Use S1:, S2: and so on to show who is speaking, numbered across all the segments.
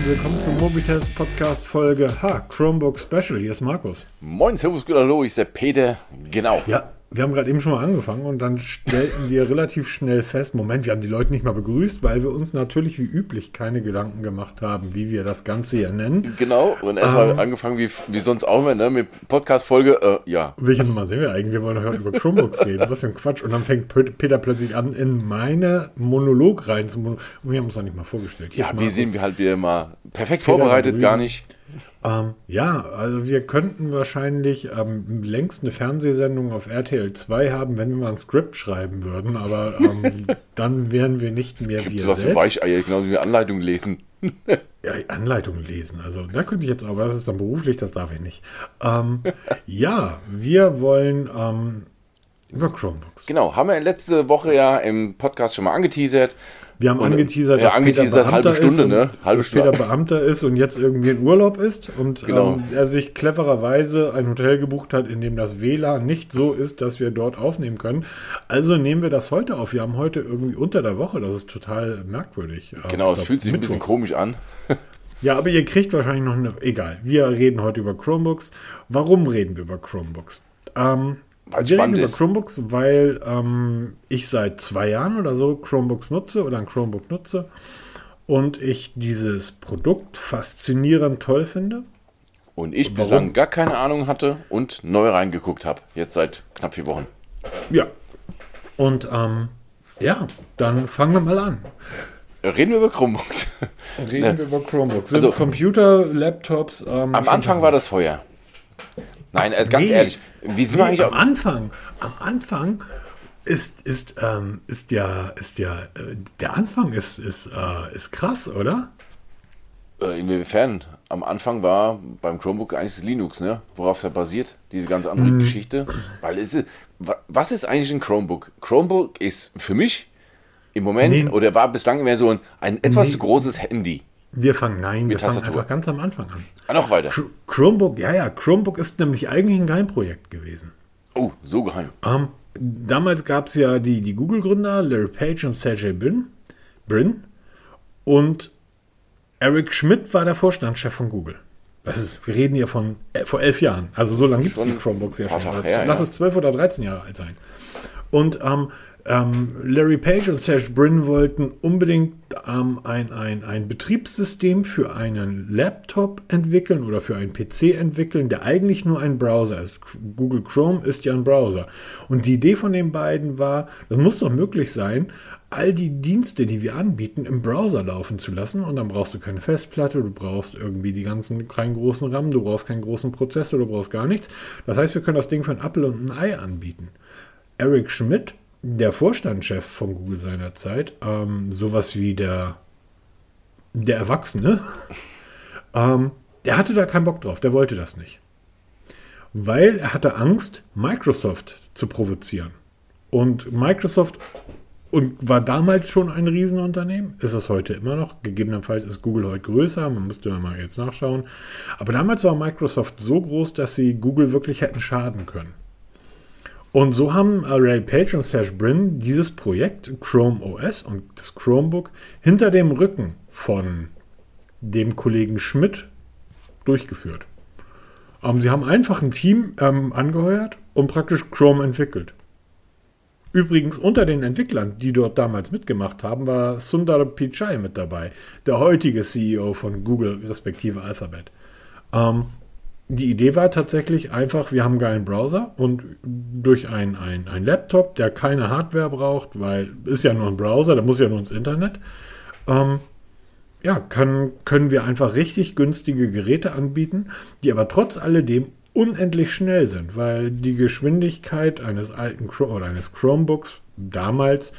S1: und willkommen zum Mobitest Podcast Folge H, Chromebook Special. Hier ist Markus.
S2: Moin, Servus, gut, hallo, ich bin der Peter. Genau.
S1: Ja, wir haben gerade eben schon mal angefangen und dann stellten wir relativ schnell fest, Moment, wir haben die Leute nicht mal begrüßt, weil wir uns natürlich wie üblich keine Gedanken gemacht haben, wie wir das Ganze hier nennen.
S2: Genau, und erstmal ähm, angefangen wie, wie sonst auch immer, ne, mit Podcast-Folge, äh, ja.
S1: Welche Nummer sind wir eigentlich? Wir wollen heute über Chromebooks reden. Was für ein Quatsch. Und dann fängt Peter plötzlich an, in meine Monolog rein zu Und wir haben uns auch nicht mal vorgestellt.
S2: Hier ja, wie sehen wir halt wieder mal perfekt Peter vorbereitet, gar nicht.
S1: Ähm, ja, also wir könnten wahrscheinlich ähm, längst eine Fernsehsendung auf RTL 2 haben, wenn wir mal ein Skript schreiben würden, aber ähm, dann wären wir nicht mehr
S2: wir was selbst. Weicheier, genau wie Anleitung lesen.
S1: ja, Anleitung lesen, also da könnte ich jetzt, aber das ist dann beruflich, das darf ich nicht. Ähm, ja, wir wollen ähm, über Chromebooks.
S2: Genau, haben wir letzte Woche ja im Podcast schon mal angeteasert.
S1: Wir haben und, angeteasert,
S2: dass ja, angeteasert Peter halbe Stunde, ne?
S1: Halbe Stunde. Peter Beamter ist und jetzt irgendwie in Urlaub ist und genau. ähm, er sich clevererweise ein Hotel gebucht hat, in dem das WLAN nicht so ist, dass wir dort aufnehmen können. Also nehmen wir das heute auf. Wir haben heute irgendwie unter der Woche. Das ist total merkwürdig.
S2: Genau, es fühlt sich Mittwoch. ein bisschen komisch an.
S1: ja, aber ihr kriegt wahrscheinlich noch eine. Egal. Wir reden heute über Chromebooks. Warum reden wir über Chromebooks? Ähm, weil wir reden über ist. Chromebooks, weil ähm, ich seit zwei Jahren oder so Chromebooks nutze oder ein Chromebook nutze und ich dieses Produkt faszinierend toll finde.
S2: Und ich Warum? bislang gar keine Ahnung hatte und neu reingeguckt habe, jetzt seit knapp vier Wochen.
S1: Ja. Und ähm, ja, dann fangen wir mal an.
S2: Reden wir über Chromebooks.
S1: Reden ja. wir über Chromebooks. Sind also, Computer, Laptops.
S2: Ähm, am Anfang war das Feuer. Nein, äh, ganz nee, ehrlich. Wie sind nee, wir eigentlich
S1: am Anfang? Am Anfang ist, ist, ähm, ist ja, ist ja, äh, der Anfang ist, ist, äh, ist krass, oder?
S2: Äh, inwiefern? Am Anfang war beim Chromebook eigentlich das Linux, ne? Worauf es ja basiert, diese ganze andere mhm. Geschichte. Weil es ist, was ist eigentlich ein Chromebook? Chromebook ist für mich im Moment nee. oder war bislang immer so ein, ein etwas nee. zu großes Handy.
S1: Wir fangen, nein, wir Tastatur. fangen einfach ganz am Anfang an.
S2: Ah, noch weiter.
S1: Chromebook, ja, ja, Chromebook ist nämlich eigentlich ein Geheimprojekt gewesen.
S2: Oh, so geheim.
S1: Ähm, damals gab es ja die, die Google-Gründer, Larry Page und Sergey Brin, Brin. Und Eric Schmidt war der Vorstandschef von Google. Das ist, wir reden hier von äh, vor elf Jahren. Also so lange gibt es die Chromebooks ja schon. Her, Lass ja. es zwölf oder dreizehn Jahre alt sein. Und ähm, ähm, Larry Page und Serge Brin wollten unbedingt ähm, ein, ein, ein Betriebssystem für einen Laptop entwickeln oder für einen PC entwickeln, der eigentlich nur ein Browser ist. Google Chrome ist ja ein Browser. Und die Idee von den beiden war, das muss doch möglich sein, all die Dienste, die wir anbieten, im Browser laufen zu lassen. Und dann brauchst du keine Festplatte, du brauchst irgendwie die ganzen, keinen großen RAM, du brauchst keinen großen Prozessor, du brauchst gar nichts. Das heißt, wir können das Ding für ein Apple und ein Ei anbieten. Eric Schmidt der Vorstandschef von Google seinerzeit, ähm, sowas wie der, der Erwachsene, ähm, der hatte da keinen Bock drauf, der wollte das nicht. Weil er hatte Angst, Microsoft zu provozieren. Und Microsoft und war damals schon ein Riesenunternehmen, ist es heute immer noch. Gegebenenfalls ist Google heute größer, man müsste mal jetzt nachschauen. Aber damals war Microsoft so groß, dass sie Google wirklich hätten schaden können. Und so haben Ray Page und Serge Brin dieses Projekt Chrome OS und das Chromebook hinter dem Rücken von dem Kollegen Schmidt durchgeführt. Ähm, sie haben einfach ein Team ähm, angeheuert und praktisch Chrome entwickelt. Übrigens unter den Entwicklern, die dort damals mitgemacht haben, war Sundar Pichai mit dabei, der heutige CEO von Google respektive Alphabet. Ähm, die Idee war tatsächlich einfach, wir haben einen geilen Browser und durch einen ein Laptop, der keine Hardware braucht, weil ist ja nur ein Browser, der muss ja nur ins Internet, ähm, ja, können, können wir einfach richtig günstige Geräte anbieten, die aber trotz alledem unendlich schnell sind, weil die Geschwindigkeit eines alten Chrome oder eines Chromebooks damals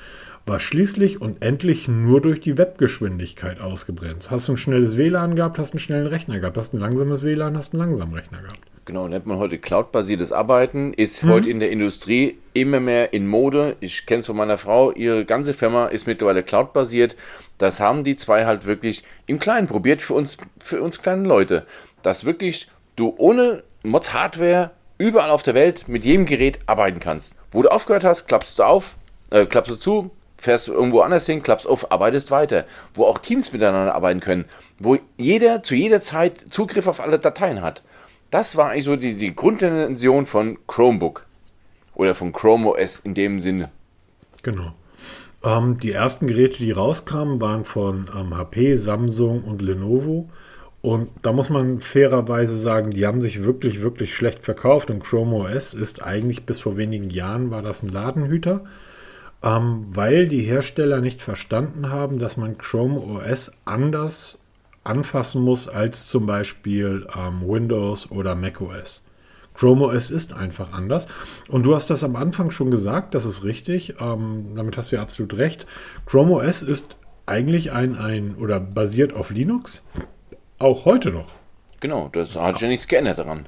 S1: war schließlich und endlich nur durch die Webgeschwindigkeit ausgebremst. Hast du ein schnelles WLAN gehabt, hast einen schnellen Rechner gehabt. Hast ein langsames WLAN, hast einen langsamen Rechner gehabt.
S2: Genau, nennt man heute cloudbasiertes Arbeiten, ist hm. heute in der Industrie immer mehr in Mode. Ich kenne es von meiner Frau, ihre ganze Firma ist mittlerweile cloudbasiert. Das haben die zwei halt wirklich im Kleinen probiert für uns, für uns kleinen Leute. Dass wirklich du ohne Mods Hardware überall auf der Welt mit jedem Gerät arbeiten kannst. Wo du aufgehört hast, klappst du auf, äh, klappst du zu, fährst irgendwo anders hin, klappst auf, arbeitest weiter. Wo auch Teams miteinander arbeiten können. Wo jeder zu jeder Zeit Zugriff auf alle Dateien hat. Das war eigentlich so die, die Grundintention von Chromebook. Oder von Chrome OS in dem Sinne.
S1: Genau. Ähm, die ersten Geräte, die rauskamen, waren von ähm, HP, Samsung und Lenovo. Und da muss man fairerweise sagen, die haben sich wirklich, wirklich schlecht verkauft. Und Chrome OS ist eigentlich bis vor wenigen Jahren war das ein Ladenhüter, ähm, weil die Hersteller nicht verstanden haben, dass man Chrome OS anders anfassen muss als zum Beispiel ähm, Windows oder Mac OS. Chrome OS ist einfach anders. Und du hast das am Anfang schon gesagt, das ist richtig. Ähm, damit hast du ja absolut recht. Chrome OS ist eigentlich ein, ein oder basiert auf Linux. Auch heute noch.
S2: Genau, das hat ja nichts geändert daran.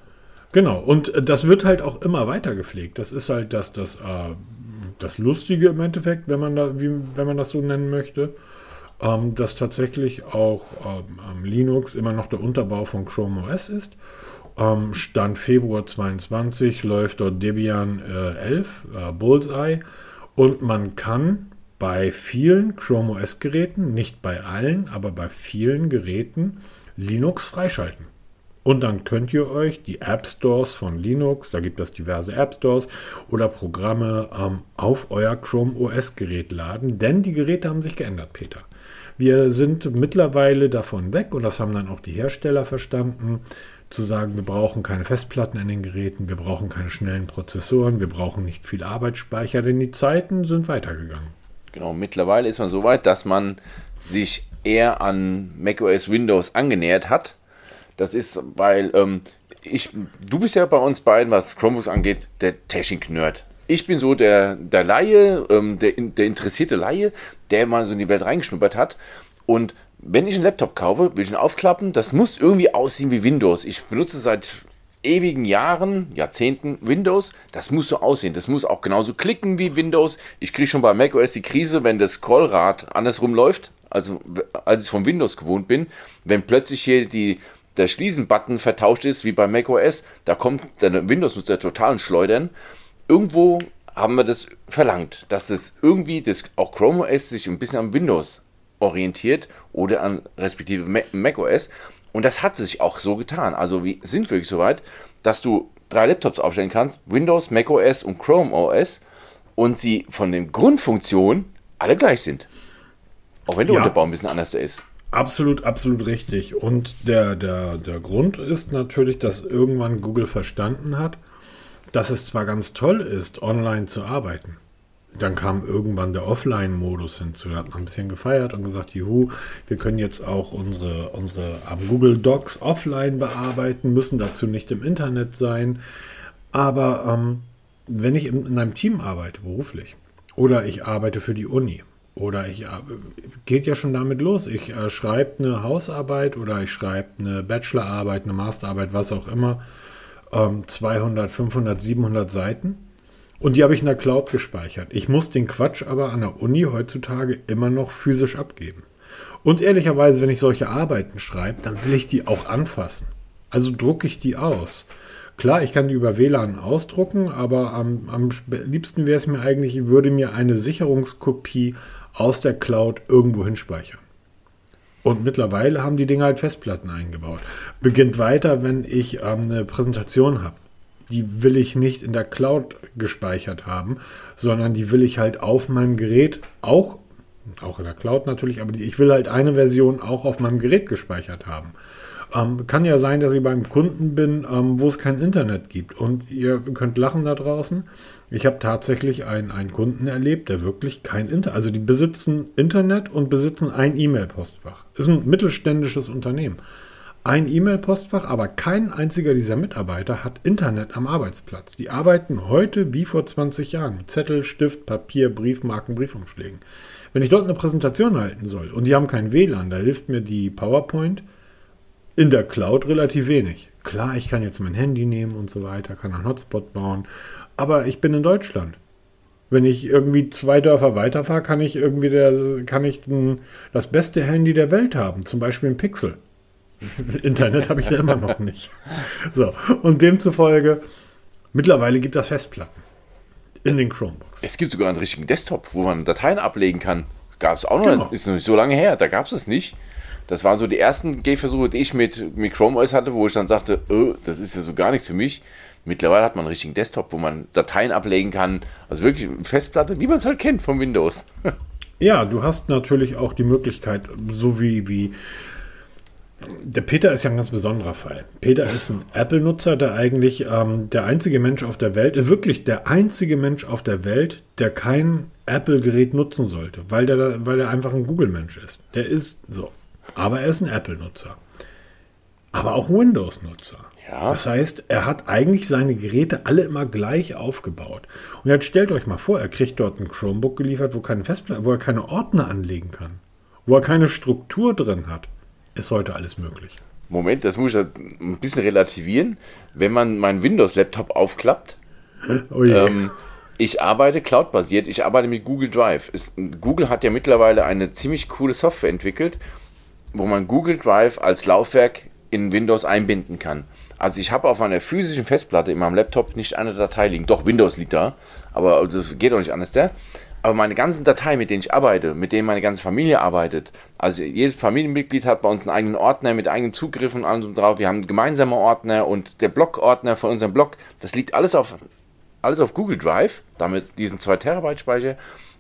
S1: Genau, und äh, das wird halt auch immer weiter gepflegt. Das ist halt das, das, äh, das Lustige im Endeffekt, wenn man, da, wie, wenn man das so nennen möchte, ähm, dass tatsächlich auch ähm, Linux immer noch der Unterbau von Chrome OS ist. Ähm, Stand Februar 22 läuft dort Debian äh, 11, äh, Bullseye, und man kann bei vielen Chrome OS Geräten, nicht bei allen, aber bei vielen Geräten Linux freischalten. Und dann könnt ihr euch die App Stores von Linux, da gibt es diverse App Stores oder Programme ähm, auf euer Chrome OS Gerät laden, denn die Geräte haben sich geändert, Peter. Wir sind mittlerweile davon weg und das haben dann auch die Hersteller verstanden, zu sagen, wir brauchen keine Festplatten in den Geräten, wir brauchen keine schnellen Prozessoren, wir brauchen nicht viel Arbeitsspeicher, denn die Zeiten sind weitergegangen.
S2: Genau, mittlerweile ist man so weit, dass man sich eher an macOS Windows angenähert hat. Das ist, weil ähm, ich, du bist ja bei uns beiden, was Chromebooks angeht, der Technik-Nerd. Ich bin so der, der Laie, ähm, der, der interessierte Laie, der mal so in die Welt reingeschnuppert hat. Und wenn ich einen Laptop kaufe, will ich ihn aufklappen. Das muss irgendwie aussehen wie Windows. Ich benutze seit ewigen Jahren, Jahrzehnten Windows. Das muss so aussehen. Das muss auch genauso klicken wie Windows. Ich kriege schon bei macOS die Krise, wenn das Scrollrad andersrum läuft also als ich von Windows gewohnt bin, wenn plötzlich hier die, der Schließen-Button vertauscht ist, wie bei macOS, da kommt der Windows-Nutzer total Schleudern. Irgendwo haben wir das verlangt, dass es irgendwie das, auch Chrome OS sich ein bisschen am Windows orientiert oder an respektive macOS. Und das hat sich auch so getan. Also wir sind wirklich so weit, dass du drei Laptops aufstellen kannst, Windows, macOS und Chrome OS und sie von den Grundfunktionen alle gleich sind. Auch wenn der ja, Unterbau ein bisschen anders ist.
S1: Absolut, absolut richtig. Und der, der, der Grund ist natürlich, dass irgendwann Google verstanden hat, dass es zwar ganz toll ist, online zu arbeiten. Dann kam irgendwann der Offline-Modus hinzu. Da hat man ein bisschen gefeiert und gesagt, juhu, wir können jetzt auch unsere, unsere Google Docs offline bearbeiten, müssen dazu nicht im Internet sein. Aber ähm, wenn ich in einem Team arbeite, beruflich, oder ich arbeite für die Uni, oder ich äh, geht ja schon damit los. Ich äh, schreibe eine Hausarbeit oder ich schreibe eine Bachelorarbeit, eine Masterarbeit, was auch immer. Ähm, 200, 500, 700 Seiten. Und die habe ich in der Cloud gespeichert. Ich muss den Quatsch aber an der Uni heutzutage immer noch physisch abgeben. Und ehrlicherweise, wenn ich solche Arbeiten schreibe, dann will ich die auch anfassen. Also drucke ich die aus. Klar, ich kann die über WLAN ausdrucken, aber am, am liebsten wäre es mir eigentlich, ich würde mir eine Sicherungskopie aus der Cloud irgendwo hinspeichern. Und mittlerweile haben die Dinge halt Festplatten eingebaut. Beginnt weiter, wenn ich ähm, eine Präsentation habe. Die will ich nicht in der Cloud gespeichert haben, sondern die will ich halt auf meinem Gerät auch, auch in der Cloud natürlich, aber ich will halt eine Version auch auf meinem Gerät gespeichert haben. Ähm, kann ja sein, dass ich beim Kunden bin, ähm, wo es kein Internet gibt. Und ihr könnt lachen da draußen. Ich habe tatsächlich einen, einen Kunden erlebt, der wirklich kein Internet, also die besitzen Internet und besitzen ein E-Mail-Postfach. Ist ein mittelständisches Unternehmen. Ein E-Mail-Postfach, aber kein einziger dieser Mitarbeiter hat Internet am Arbeitsplatz. Die arbeiten heute wie vor 20 Jahren. Zettel, Stift, Papier, Briefmarken, Briefumschlägen. Wenn ich dort eine Präsentation halten soll und die haben kein WLAN, da hilft mir die PowerPoint in der Cloud relativ wenig. Klar, ich kann jetzt mein Handy nehmen und so weiter, kann einen Hotspot bauen, aber ich bin in Deutschland. Wenn ich irgendwie zwei Dörfer weiterfahre, kann ich irgendwie der, kann ich ein, das beste Handy der Welt haben, zum Beispiel ein Pixel. Internet habe ich ja immer noch nicht. So, und demzufolge, mittlerweile gibt es Festplatten. in den Chromebooks.
S2: Es gibt sogar einen richtigen Desktop, wo man Dateien ablegen kann. Gab es auch noch,
S1: Genau.
S2: ist noch nicht so lange her, da gab es es nicht. Das waren so die ersten Gehversuche, die ich mit, mit Chrome OS hatte, wo ich dann sagte, oh, das ist ja so gar nichts für mich. Mittlerweile hat man einen richtigen Desktop, wo man Dateien ablegen kann. Also wirklich eine Festplatte, wie man es halt kennt vom Windows.
S1: Ja, du hast natürlich auch die Möglichkeit, so wie, wie der Peter ist ja ein ganz besonderer Fall. Peter ist ein Apple-Nutzer, der eigentlich ähm, der einzige Mensch auf der Welt, äh, wirklich der einzige Mensch auf der Welt, der kein Apple-Gerät nutzen sollte, weil der, weil er einfach ein Google-Mensch ist. Der ist so. Aber er ist ein Apple-Nutzer. Aber auch ein Windows-Nutzer.
S2: Ja.
S1: Das heißt, er hat eigentlich seine Geräte alle immer gleich aufgebaut. Und jetzt stellt euch mal vor, er kriegt dort ein Chromebook geliefert, wo, keine Festplatte, wo er keine Ordner anlegen kann, wo er keine Struktur drin hat. Ist heute alles möglich.
S2: Moment, das muss ich ein bisschen relativieren. Wenn man meinen Windows-Laptop aufklappt,
S1: Oh je.
S2: Ähm, ich arbeite cloud-basiert, ich arbeite mit Google Drive. Es, Google hat ja mittlerweile eine ziemlich coole Software entwickelt, wo man Google Drive als Laufwerk in Windows einbinden kann. Also ich habe auf einer physischen Festplatte in meinem Laptop nicht eine Datei liegen. Doch, Windows liegt da, aber das geht auch nicht anders der. Aber meine ganzen Dateien, mit denen ich arbeite, mit denen meine ganze Familie arbeitet, also jedes Familienmitglied hat bei uns einen eigenen Ordner mit eigenen Zugriffen und allem drauf. Wir haben gemeinsame Ordner und der Blog-Ordner von unserem Blog, das liegt alles auf alles auf Google Drive, damit diesen 2 Terabyte Speicher.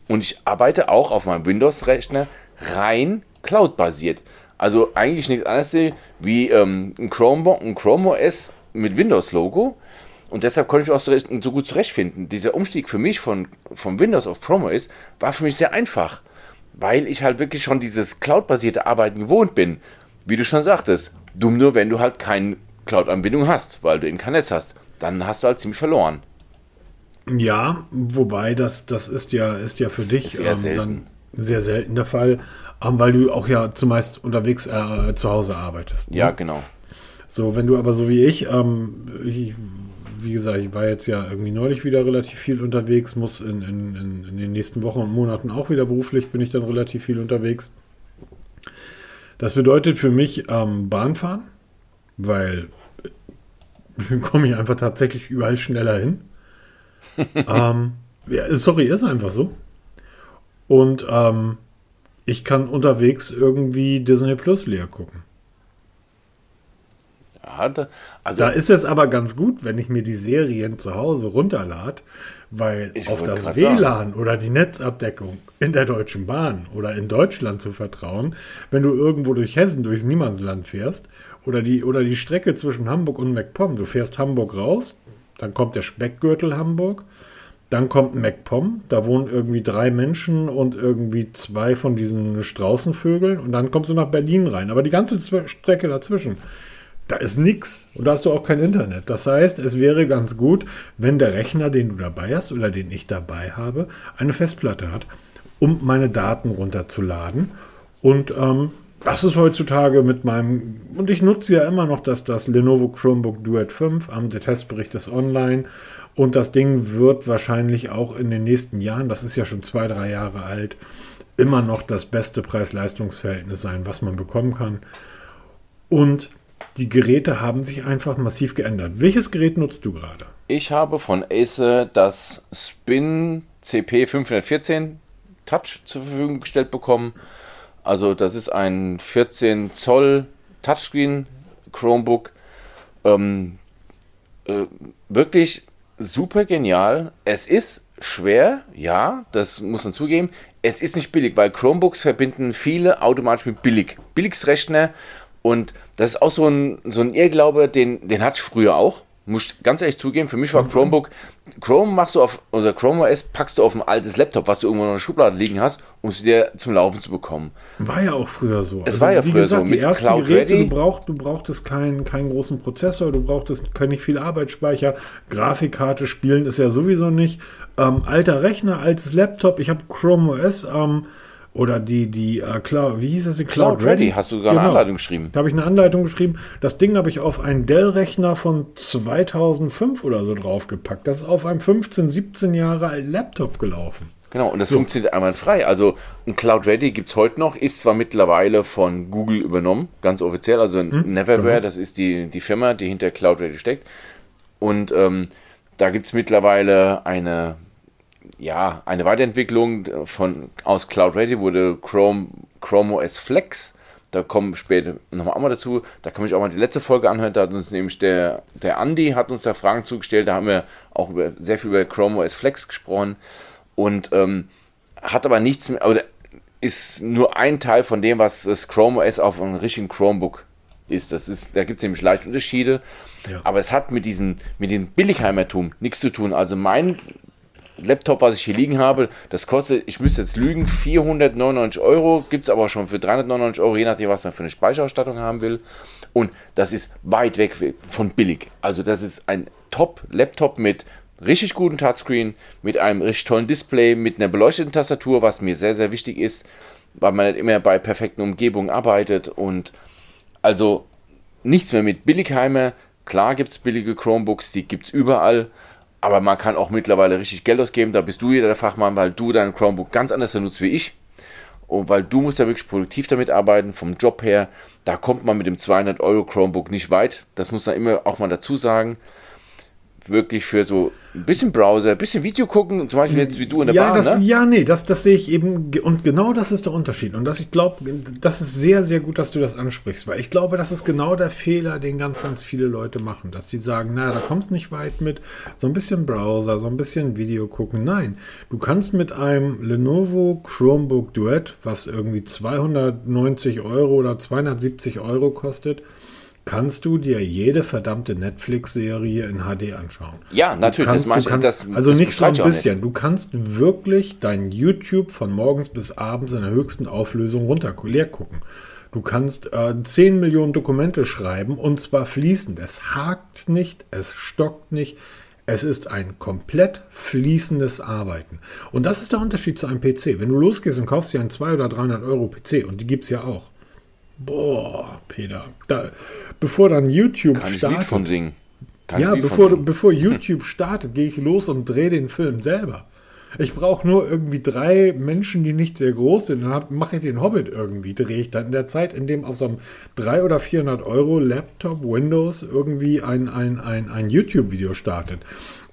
S2: Und ich arbeite auch auf meinem Windows-Rechner rein Cloud-basiert. Also eigentlich nichts anderes wie ähm, ein, Chromebook, ein Chrome OS mit Windows-Logo. Und deshalb konnte ich auch so, so gut zurechtfinden. Dieser Umstieg für mich von, von Windows auf Chrome OS war für mich sehr einfach, weil ich halt wirklich schon dieses Cloud-basierte Arbeiten gewohnt bin. Wie du schon sagtest, dumm nur, wenn du halt keine Cloud-Anbindung hast, weil du eben kein Netz hast. Dann hast du halt ziemlich verloren.
S1: Ja, wobei das, das ist ja, ist ja für
S2: Das
S1: dich ähm, dann sehr selten der Fall, weil du auch ja zumeist unterwegs äh, zu Hause arbeitest. ne?
S2: Ja, genau.
S1: So, wenn du aber so wie ich, ähm, ich, wie gesagt, ich war jetzt ja irgendwie neulich wieder relativ viel unterwegs, muss in, in, in, in den nächsten Wochen und Monaten auch wieder beruflich, bin ich dann relativ viel unterwegs. Das bedeutet für mich ähm, Bahnfahren, weil äh, komme ich einfach tatsächlich überall schneller hin. ähm, ja, sorry, ist einfach so. Und ähm, ich kann unterwegs irgendwie Disney Plus leer gucken.
S2: Also
S1: Da ist es aber ganz gut, wenn ich mir die Serien zu Hause runterlade, weil auf das WLAN oder die Netzabdeckung in der Deutschen Bahn oder in Deutschland zu vertrauen, wenn du irgendwo durch Hessen, durchs Niemandsland fährst oder die, oder die Strecke zwischen Hamburg und MacPom, du fährst Hamburg raus, dann kommt der Speckgürtel Hamburg, dann kommt MacPom, da wohnen irgendwie drei Menschen und irgendwie zwei von diesen Straußenvögeln und dann kommst du nach Berlin rein. Aber die ganze Strecke dazwischen, da ist nix und da hast du auch kein Internet. Das heißt, es wäre ganz gut, wenn der Rechner, den du dabei hast oder den ich dabei habe, eine Festplatte hat, um meine Daten runterzuladen. Und ähm, das ist heutzutage mit meinem, und ich nutze ja immer noch das, das Lenovo Chromebook Duet 5, ähm, der Testbericht ist online. Und das Ding wird wahrscheinlich auch in den nächsten Jahren, das ist ja schon zwei, drei Jahre alt, immer noch das beste Preis-Leistungs-Verhältnis sein, was man bekommen kann. Und die Geräte haben sich einfach massiv geändert. Welches Gerät nutzt du gerade?
S2: ich habe von Acer das Spin CP 514 Touch zur Verfügung gestellt bekommen. Also das ist ein 14 Zoll Touchscreen Chromebook. Ähm, äh, wirklich super genial. Es ist schwer, ja, das muss man zugeben. Es ist nicht billig, weil Chromebooks verbinden viele automatisch mit billig. Billigstrechner und das ist auch so ein, so ein Irrglaube, den, den hatte ich früher auch. Muss ich ganz ehrlich zugeben, für mich war Chromebook, Chrome machst du auf, oder Chrome OS packst du auf ein altes Laptop, was du irgendwo in der Schublade liegen hast, um es dir zum Laufen zu bekommen.
S1: War ja auch früher so.
S2: Es war ja
S1: wie
S2: früher
S1: gesagt,
S2: so,
S1: Die
S2: mit
S1: ersten
S2: Cloud
S1: Geräte,
S2: Ready.
S1: du, braucht, du brauchtest keinen, keinen großen Prozessor, du brauchtest nicht viel Arbeitsspeicher, Grafikkarte spielen ist ja sowieso nicht. Ähm, alter Rechner, altes Laptop, ich habe Chrome OS ähm, oder die, die äh, Cloud, wie hieß das? Die
S2: Cloud Ready, hast du sogar eine Anleitung geschrieben.
S1: Da habe ich eine Anleitung geschrieben. Das Ding habe ich auf einen Dell-Rechner von 2005 oder so draufgepackt. Das ist auf einem 15, 17 Jahre alten Laptop gelaufen.
S2: Genau, und das funktioniert einwandfrei. Also ein Cloud Ready gibt es heute noch, ist zwar mittlerweile von Google übernommen, ganz offiziell, also Neverware, das ist die, die Firma, die hinter Cloud Ready steckt. Und ähm, da gibt es mittlerweile eine ja, eine Weiterentwicklung von, aus Cloud Ready wurde Chrome, Chrome OS Flex. Da kommen später nochmal auch mal dazu. Da kann ich auch mal die letzte Folge anhören. Da hat uns nämlich der, der Andi hat uns da Fragen zugestellt. Da haben wir auch über, sehr viel über Chrome OS Flex gesprochen. Und ähm, hat aber nichts mehr, oder ist nur ein Teil von dem, was das Chrome OS auf einem richtigen Chromebook ist. Das ist, da gibt es nämlich leicht Unterschiede. Ja. Aber es hat mit diesem, mit dem Billigheimertum nichts zu tun. Also mein Laptop, was ich hier liegen habe, das kostet, ich müsste jetzt lügen, 499 Euro, gibt es aber schon für 399 Euro, je nachdem, was man für eine Speicherausstattung haben will. Und das ist weit weg von billig. Also das ist ein Top-Laptop mit richtig guten Touchscreen, mit einem richtig tollen Display, mit einer beleuchteten Tastatur, was mir sehr, sehr wichtig ist, weil man nicht immer bei perfekten Umgebungen arbeitet und also nichts mehr mit Billigheimer. Klar gibt es billige Chromebooks, die gibt es überall, aber man kann auch mittlerweile richtig Geld ausgeben. Da bist du wieder der Fachmann, weil du dein Chromebook ganz anders nutzt wie ich. Und weil du musst ja wirklich produktiv damit arbeiten, vom Job her. Da kommt man mit dem 200 Euro Chromebook nicht weit. Das muss man immer auch mal dazu sagen wirklich für so ein bisschen Browser, ein bisschen Video gucken, zum Beispiel jetzt wie du in der
S1: ja,
S2: Bahn,
S1: das,
S2: ne?
S1: Ja, nee, das, das sehe ich eben, und genau das ist der Unterschied. Und das, ich glaube, das ist sehr, sehr gut, dass du das ansprichst, weil ich glaube, das ist genau der Fehler, den ganz, ganz viele Leute machen, dass die sagen, naja, da kommst nicht weit mit, so ein bisschen Browser, so ein bisschen Video gucken. Nein, du kannst mit einem Lenovo Chromebook Duet, was irgendwie 290 Euro oder 270 Euro kostet, kannst du dir jede verdammte Netflix-Serie in HD anschauen.
S2: Ja, natürlich.
S1: Kannst, das kannst, das, also das nicht so ein bisschen. Du kannst wirklich dein YouTube von morgens bis abends in der höchsten Auflösung runter leer gucken. Du kannst äh, 10 Millionen Dokumente schreiben und zwar fließend. Es hakt nicht, es stockt nicht. Es ist ein komplett fließendes Arbeiten. Und das ist der Unterschied zu einem PC. Wenn du losgehst und kaufst dir einen 200 oder 300 Euro PC, und die gibt es ja auch, Boah, Peter. Da, bevor dann YouTube
S2: Kann
S1: startet.
S2: Ich Lied von singen. Kann
S1: ja, bevor, bevor YouTube startet, gehe ich los und drehe den Film selber. Ich brauche nur irgendwie drei Menschen, die nicht sehr groß sind. Dann mache ich den Hobbit irgendwie, drehe ich dann in der Zeit, in dem auf so einem 300 oder 400 Euro Laptop Windows irgendwie ein, ein, ein, ein YouTube-Video startet.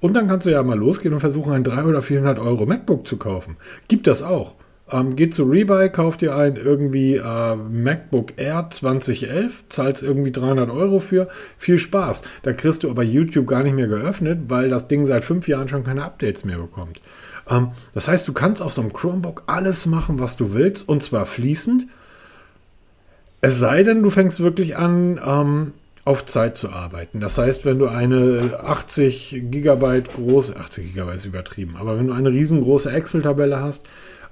S1: Und dann kannst du ja mal losgehen und versuchen, ein 300 oder 400 Euro MacBook zu kaufen. Gibt das auch. Ähm, geht zu Rebuy, kauft dir ein irgendwie äh, MacBook Air 2011, zahlst irgendwie 300 Euro für. Viel Spaß. Da kriegst du aber YouTube gar nicht mehr geöffnet, weil das Ding seit fünf Jahren schon keine Updates mehr bekommt. Ähm, das heißt, du kannst auf so einem Chromebook alles machen, was du willst, und zwar fließend. Es sei denn, du fängst wirklich an, ähm, auf Zeit zu arbeiten. Das heißt, wenn du eine 80 Gigabyte große, 80 Gigabyte ist übertrieben, aber wenn du eine riesengroße Excel-Tabelle hast,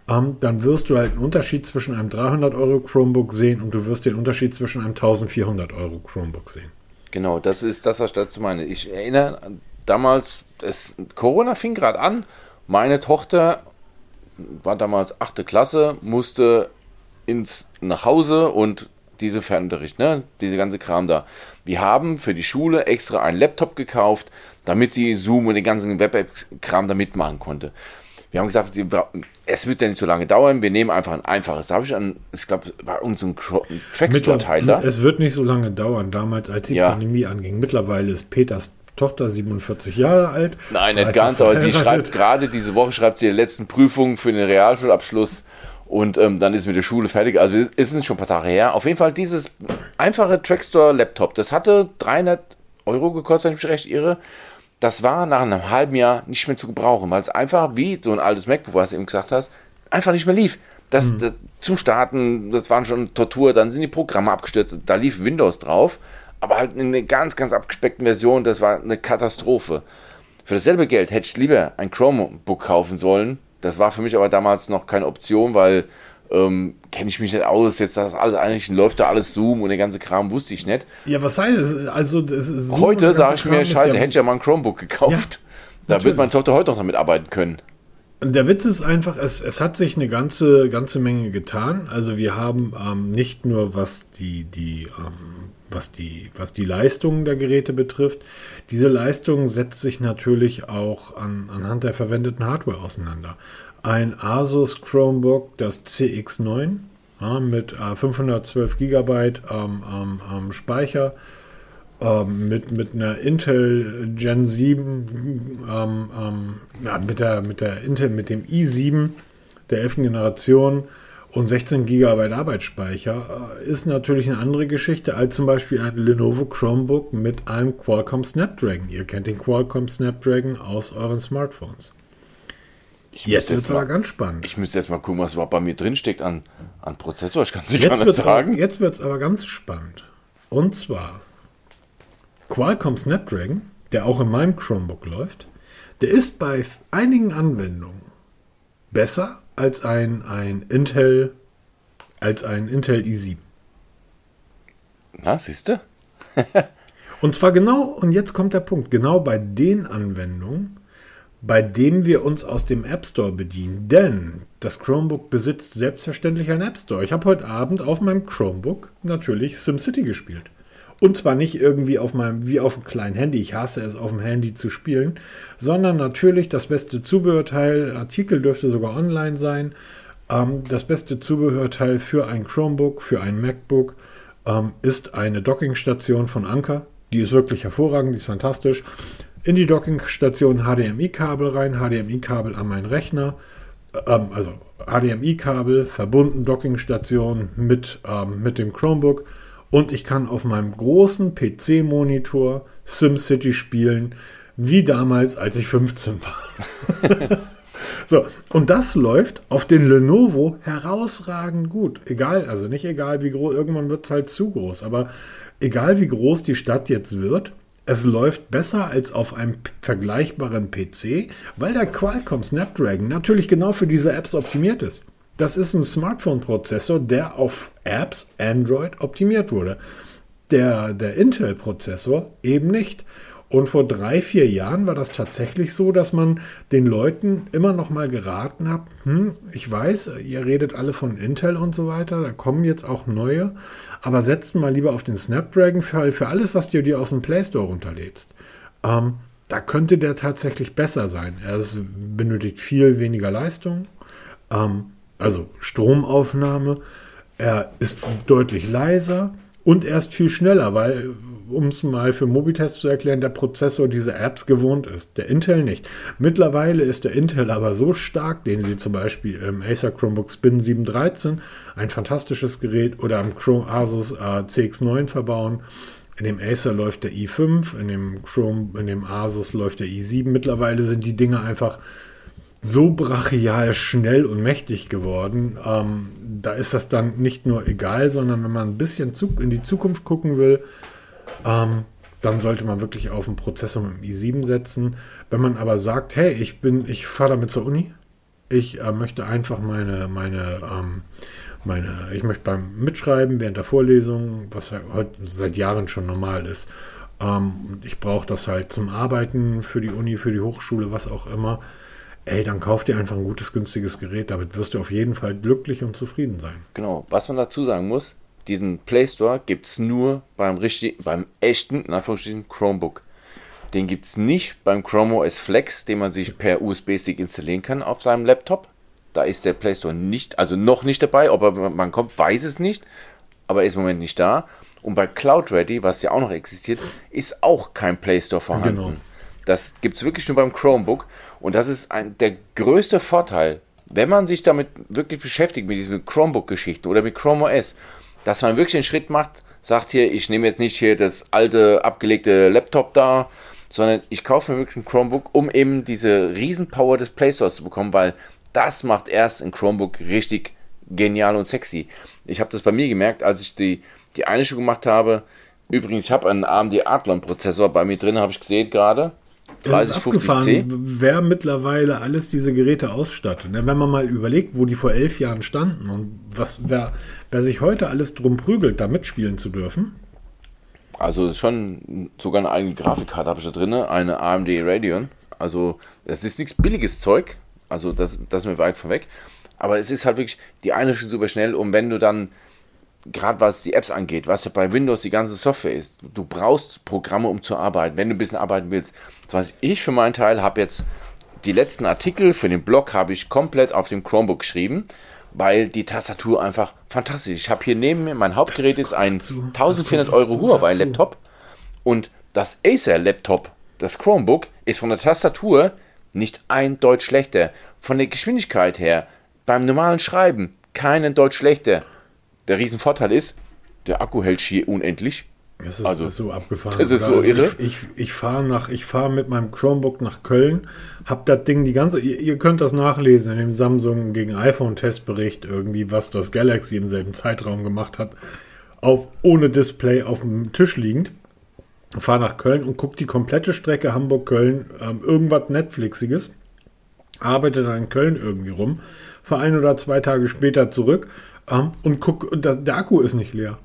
S1: ähm, dann wirst du halt einen Unterschied zwischen einem 300 Euro Chromebook sehen und du wirst den Unterschied zwischen einem 1400 Euro Chromebook sehen.
S2: Genau, das ist das, was ich dazu meine. Ich erinnere damals, es, Corona fing gerade an. Meine Tochter war damals 8. Klasse, musste ins, nach Hause und diese Fernunterricht, ne, diese ganze Kram da. Wir haben für die Schule extra einen Laptop gekauft, damit sie Zoom und den ganzen Web-Kram da mitmachen konnte. Wir haben gesagt, es wird ja nicht so lange dauern, wir nehmen einfach ein einfaches. Da habe ich an, ich glaube, war irgendein so Trackstore-Teil da.
S1: Es wird nicht so lange dauern, damals, als die ja. Pandemie anging. Mittlerweile ist Peters Tochter 47 Jahre alt.
S2: Nein, nicht ganz, aber sie schreibt gerade diese Woche, schreibt sie die letzten Prüfungen für den Realschulabschluss und ähm, dann ist mit der Schule fertig. Also ist es schon ein paar Tage her. Auf jeden Fall dieses einfache Trackstore-Laptop, das hatte 300 Euro gekostet, wenn ich mich recht irre das war nach einem halben Jahr nicht mehr zu gebrauchen, weil es einfach wie so ein altes MacBook, was du eben gesagt hast, einfach nicht mehr lief. Das, mhm. das, zum Starten, das waren schon Tortur, dann sind die Programme abgestürzt, da lief Windows drauf, aber halt in einer ganz, ganz abgespeckten Version, das war eine Katastrophe. Für dasselbe Geld hätte ich lieber ein Chromebook kaufen sollen. Das war für mich aber damals noch keine Option, weil ähm, kenne ich mich nicht aus, jetzt das alles eigentlich läuft da alles Zoom und der ganze Kram wusste ich nicht.
S1: Ja, was heißt das? Also das
S2: Zoom heute sage ich mir, scheiße, ja hätte ich ja mal ein Chromebook gekauft. Ja, da wird meine Tochter heute noch damit arbeiten können.
S1: Der Witz ist einfach, es, es hat sich eine ganze, ganze Menge getan. Also wir haben ähm, nicht nur was die, die, ähm, was die, was die Leistung der Geräte betrifft. Diese Leistung setzt sich natürlich auch an, anhand der verwendeten Hardware auseinander ein Asus Chromebook, das CX9 ja, mit äh, 512 GB ähm, ähm, Speicher mit, mit einer Intel Gen 7, ähm, ähm, ja, mit, der, mit der Intel, mit dem i7 der 11. Generation und 16 GB Arbeitsspeicher äh, ist natürlich eine andere Geschichte als zum Beispiel ein Lenovo Chromebook mit einem Qualcomm Snapdragon. Ihr kennt den Qualcomm Snapdragon aus euren Smartphones.
S2: Ich
S1: Jetzt wird es aber ganz spannend.
S2: Ich müsste jetzt mal gucken, was überhaupt bei mir drin steckt an, an Prozessor. Ich kann es dir
S1: Jetzt
S2: gar nicht
S1: wird es
S2: sagen.
S1: jetzt aber ganz spannend. Und zwar Qualcomm Snapdragon, der auch in meinem Chromebook läuft, der ist bei einigen Anwendungen besser als ein, ein Intel als ein Intel i7.
S2: Na, siehst du?
S1: Und zwar genau, und jetzt kommt der Punkt, genau bei den Anwendungen, bei denen wir uns aus dem App Store bedienen. Denn das Chromebook besitzt selbstverständlich einen App Store. Ich habe heute Abend auf meinem Chromebook natürlich SimCity gespielt. Und zwar nicht irgendwie auf meinem, wie auf einem kleinen Handy, ich hasse es auf dem Handy zu spielen, sondern natürlich das beste Zubehörteil, Artikel dürfte sogar online sein, ähm, das beste Zubehörteil für ein Chromebook, für ein MacBook ähm, ist eine Dockingstation von Anker. Die ist wirklich hervorragend, die ist fantastisch. In die Dockingstation HDMI-Kabel rein, HDMI-Kabel an meinen Rechner, ähm, also HDMI-Kabel verbunden, Dockingstation mit, ähm, mit dem Chromebook und ich kann auf meinem großen PC-Monitor SimCity spielen, wie damals, als ich 15 war. so, und das läuft auf den Lenovo herausragend gut. Egal, also nicht egal, wie groß, irgendwann wird es halt zu groß, aber egal wie groß die Stadt jetzt wird, es läuft besser als auf einem vergleichbaren PC, weil der Qualcomm Snapdragon natürlich genau für diese Apps optimiert ist. Das ist ein Smartphone-Prozessor, der auf Apps Android optimiert wurde. Der, der Intel-Prozessor eben nicht. Und vor drei, vier Jahren war das tatsächlich so, dass man den Leuten immer noch mal geraten hat, hm, ich weiß, ihr redet alle von Intel und so weiter, da kommen jetzt auch neue, aber setzt mal lieber auf den Snapdragon für, für alles, was du dir aus dem Play Store runterlädst. Ähm, da könnte der tatsächlich besser sein. Er ist, benötigt viel weniger Leistung. Ähm, also Stromaufnahme. Er ist deutlich leiser und er ist viel schneller, weil, um es mal für Mobitests zu erklären, der Prozessor diese Apps gewohnt ist. Der Intel nicht. Mittlerweile ist der Intel aber so stark, den sie zum Beispiel im Acer Chromebook Spin 713, ein fantastisches Gerät, oder am Chrome Asus äh, CX9 verbauen. In dem Acer läuft der i5, in dem Chrome, in dem Asus läuft der i7. Mittlerweile sind die Dinge einfach so brachial schnell und mächtig geworden. Ähm, da ist das dann nicht nur egal, sondern wenn man ein bisschen in die Zukunft gucken will, ähm, dann sollte man wirklich auf einen Prozessor mit dem i7 setzen. Wenn man aber sagt, hey, ich bin, ich fahre damit zur Uni, ich äh, möchte einfach meine, meine, ähm, meine, ich möchte beim Mitschreiben während der Vorlesung, was heute seit Jahren schon normal ist, ähm, ich brauche das halt zum Arbeiten für die Uni, für die Hochschule, was auch immer ey, dann kauf dir einfach ein gutes, günstiges Gerät. Damit wirst du auf jeden Fall glücklich und zufrieden sein.
S2: Genau. Was man dazu sagen muss, diesen Play Store gibt es nur beim, richtig, beim echten, in Anführungsstrichen, Chromebook. Den gibt es nicht beim Chrome OS Flex, den man sich per USB-Stick installieren kann auf seinem Laptop. Da ist der Play Store nicht, also noch nicht dabei, ob er, man kommt, weiß es nicht, aber er ist im Moment nicht da. Und bei Cloud Ready, was ja auch noch existiert, ist auch kein Play Store vorhanden. Genau. Das gibt es wirklich nur beim Chromebook. Und das ist ein, der größte Vorteil, wenn man sich damit wirklich beschäftigt, mit diesen Chromebook-Geschichten oder mit Chrome OS, dass man wirklich den Schritt macht, sagt hier, ich nehme jetzt nicht hier das alte, abgelegte Laptop da, sondern ich kaufe mir wirklich ein Chromebook, um eben diese Riesenpower des Play Stores zu bekommen, weil das macht erst ein Chromebook richtig genial und sexy. Ich habe das bei mir gemerkt, als ich die, die Einstellung gemacht habe. Übrigens, ich habe einen AMD Athlon Prozessor bei mir drin, habe ich gesehen gerade.
S1: 3050C. Wer mittlerweile alles diese Geräte ausstattet. Ne, wenn man mal überlegt, wo die vor elf Jahren standen und was, wer, wer sich heute alles drum prügelt, da mitspielen zu dürfen.
S2: Also schon sogar eine eigene Grafikkarte habe ich da drin, eine AMD Radeon. Also es ist nichts billiges Zeug, also das, das ist mir weit vorweg. Aber es ist halt wirklich, die eine schon super schnell und wenn du dann gerade was die Apps angeht, was ja bei Windows die ganze Software ist, du brauchst Programme, um zu arbeiten, wenn du ein bisschen arbeiten willst. Das heißt, ich für meinen Teil habe jetzt die letzten Artikel für den Blog habe ich komplett auf dem Chromebook geschrieben, weil die Tastatur einfach fantastisch ist. Ich habe hier neben mir, mein Hauptgerät ist ein 1400 Euro Huawei-Laptop Und das Acer-Laptop, das Chromebook, ist von der Tastatur nicht ein Deutsch schlechter. Von der Geschwindigkeit her, beim normalen Schreiben, keinen Deutsch schlechter. Der Riesenvorteil ist, der Akku hält schier unendlich.
S1: Das ist, also, ist so abgefahren.
S2: Das ist so also irre.
S1: Ich, ich, ich fahre nach, ich fahre mit meinem Chromebook nach Köln, hab das Ding die ganze, ihr, ihr, könnt das nachlesen in dem Samsung gegen iPhone Testbericht irgendwie, was das Galaxy im selben Zeitraum gemacht hat, auf, ohne Display auf dem Tisch liegend. Fahre nach Köln und gucke die komplette Strecke Hamburg-Köln, ähm, irgendwas Netflixiges, arbeite dann in Köln irgendwie rum, fahre ein oder zwei Tage später zurück und guck, das, der Akku ist nicht leer.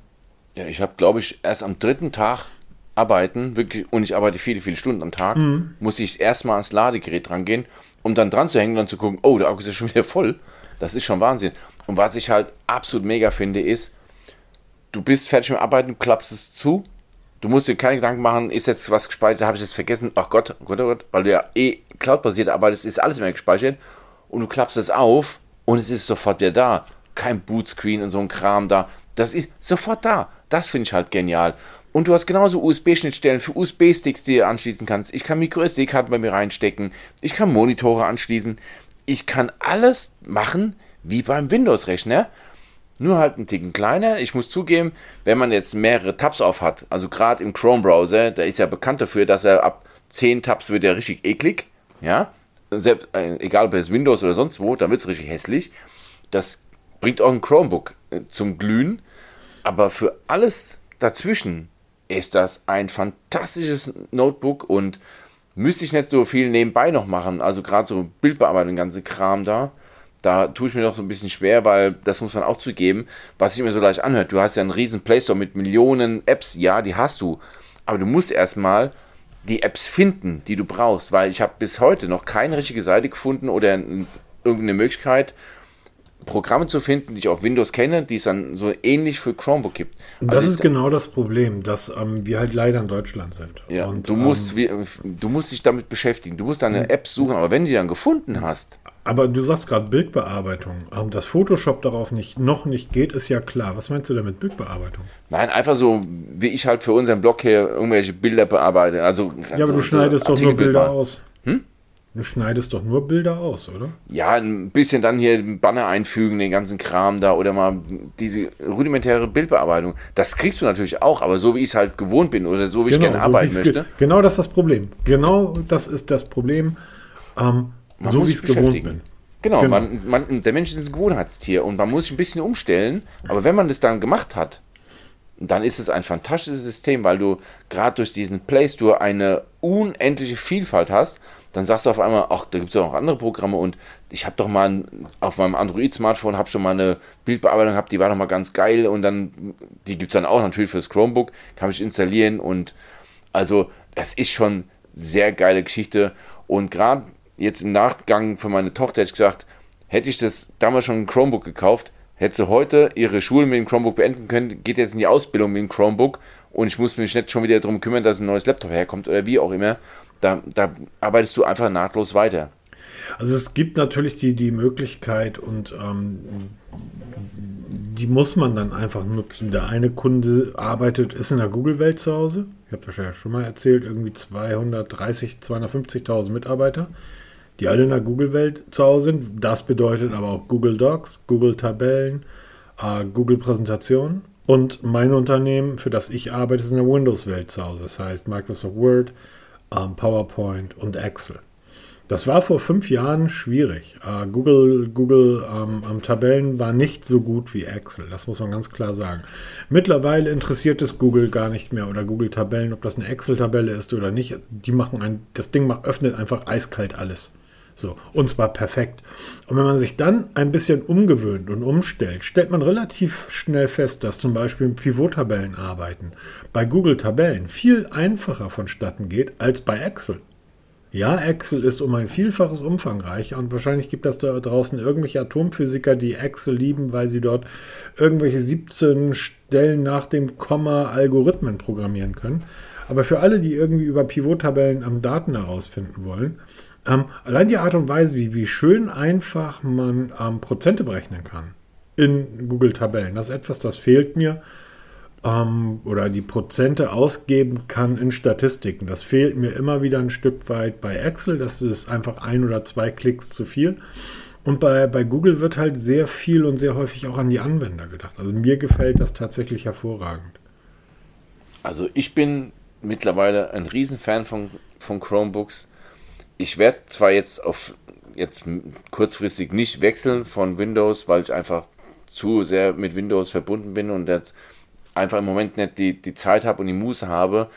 S2: Ja, ich habe, glaube ich, erst am dritten Tag arbeiten, wirklich, und ich arbeite viele, viele Stunden am Tag, mhm. muss ich erstmal ans Ladegerät rangehen, um dann dran zu hängen und dann zu gucken, oh, der Akku ist ja schon wieder voll. Das ist schon Wahnsinn. Und was ich halt absolut mega finde, ist, du bist fertig mit Arbeiten, klappst es zu, du musst dir keine Gedanken machen, ist jetzt was gespeichert, habe ich jetzt vergessen, ach Gott, oh Gott, oh Gott, weil du ja eh cloud-basiert arbeitest, ist alles immer gespeichert und du klappst es auf und es ist sofort wieder da. Kein Bootscreen und so ein Kram da. Das ist sofort da. Das finde ich halt genial. Und du hast genauso USB-Schnittstellen für USB-Sticks, die du anschließen kannst. Ich kann Micro-SD-Karten bei mir reinstecken. Ich kann Monitore anschließen. Ich kann alles machen wie beim Windows-Rechner. Nur halt einen Ticken kleiner. Ich muss zugeben, wenn man jetzt mehrere Tabs auf hat, also gerade im Chrome-Browser, der ist ja bekannt dafür, dass er ab 10 Tabs wird er richtig eklig. Ja, Selbst, äh, egal ob es Windows oder sonst wo, dann wird es richtig hässlich. Das bringt auch ein Chromebook äh, zum Glühen. Aber für alles dazwischen ist das ein fantastisches Notebook und müsste ich nicht so viel nebenbei noch machen. Also gerade so Bildbearbeitung, ganze Kram da. Da tue ich mir noch so ein bisschen schwer, weil das muss man auch zugeben, was sich mir so leicht anhört. Du hast ja einen riesen Play Store mit Millionen Apps, ja, die hast du. Aber du musst erstmal die Apps finden, die du brauchst, weil ich habe bis heute noch keine richtige Seite gefunden oder irgendeine Möglichkeit, Programme zu finden, die ich auf Windows kenne, die es dann so ähnlich für Chromebook gibt.
S1: Das also ist genau das Problem, dass ähm, wir halt leider in Deutschland sind.
S2: Ja, und du musst, ähm, du musst dich damit beschäftigen. Du musst deine hm. Apps suchen, aber wenn du die dann gefunden hast.
S1: Aber du sagst gerade Bildbearbeitung. Ähm, dass Photoshop darauf nicht, noch nicht geht, ist ja klar. Was meinst du denn mit Bildbearbeitung?
S2: Nein, einfach so, wie ich halt für unseren Blog hier irgendwelche Bilder bearbeite. Also,
S1: ja, aber
S2: so,
S1: du schneidest doch nur Bilder aus. Hm? Du schneidest doch nur Bilder aus, oder?
S2: Ja, ein bisschen dann hier Banner einfügen, den ganzen Kram da oder mal diese rudimentäre Bildbearbeitung. Das kriegst du natürlich auch, aber so wie ich es halt gewohnt bin oder so wie genau, ich gerne so arbeiten möchte.
S1: Genau das ist das Problem. Genau das ist das Problem, ähm, so wie ich es gewohnt bin.
S2: Genau, genau. Man, man, der Mensch ist ein Gewohnheitstier und man muss sich ein bisschen umstellen, aber wenn man das dann gemacht hat, dann ist es ein fantastisches System, weil du gerade durch diesen Play Store eine unendliche Vielfalt hast dann sagst du auf einmal, ach, da gibt es ja auch andere Programme und ich habe doch mal ein, auf meinem Android-Smartphone habe schon mal eine Bildbearbeitung gehabt, die war doch mal ganz geil und dann, die gibt es dann auch natürlich fürs Chromebook, kann ich installieren und also es ist schon sehr geile Geschichte und gerade jetzt im Nachgang für meine Tochter hätte ich gesagt, hätte ich das damals schon ein Chromebook gekauft, hätte sie heute ihre Schule mit dem Chromebook beenden können, geht jetzt in die Ausbildung mit dem Chromebook und ich muss mich nicht schon wieder darum kümmern, dass ein neues Laptop herkommt oder wie auch immer. Da, da arbeitest du einfach nahtlos weiter.
S1: Also es gibt natürlich die, die Möglichkeit und ähm, die muss man dann einfach nutzen. Der eine Kunde arbeitet, ist in der Google-Welt zu Hause. Ich habe das ja schon mal erzählt, irgendwie 230, 250.000 Mitarbeiter, die alle in der Google-Welt zu Hause sind. Das bedeutet aber auch Google Docs, Google Tabellen, äh, Google Präsentationen. Und mein Unternehmen, für das ich arbeite, ist in der Windows-Welt zu Hause. Das heißt Microsoft Word, PowerPoint und Excel. Das war vor fünf Jahren schwierig. Äh, Google, Google ähm, Tabellen war nicht so gut wie Excel, das muss man ganz klar sagen. Mittlerweile interessiert es Google gar nicht mehr oder Google Tabellen, ob das eine Excel-Tabelle ist oder nicht. Die machen ein, das Ding macht, öffnet einfach eiskalt alles. So, und zwar perfekt. Und wenn man sich dann ein bisschen umgewöhnt und umstellt, stellt man relativ schnell fest, dass zum Beispiel Pivot-Tabellen arbeiten bei Google Tabellen viel einfacher vonstatten geht als bei Excel. Ja, Excel ist um ein Vielfaches umfangreicher und wahrscheinlich gibt es da draußen irgendwelche Atomphysiker, die Excel lieben, weil sie dort irgendwelche 17 Stellen nach dem Komma Algorithmen programmieren können. Aber für alle, die irgendwie über Pivot-Tabellen am Daten herausfinden wollen, ähm, allein die Art und Weise, wie, wie schön einfach man ähm, Prozente berechnen kann in Google-Tabellen, das ist etwas, das fehlt mir. ähm, oder die Prozente ausgeben kann in Statistiken. Das fehlt mir immer wieder ein Stück weit bei Excel. Das ist einfach ein oder zwei Klicks zu viel. Und bei, bei Google wird halt sehr viel und sehr häufig auch an die Anwender gedacht. Also mir gefällt das tatsächlich hervorragend.
S2: Also ich bin mittlerweile ein Riesenfan von, von Chromebooks. Ich werde zwar jetzt auf jetzt kurzfristig nicht wechseln von Windows, weil ich einfach zu sehr mit Windows verbunden bin und jetzt einfach im Moment nicht die, die Zeit habe und die Muße habe,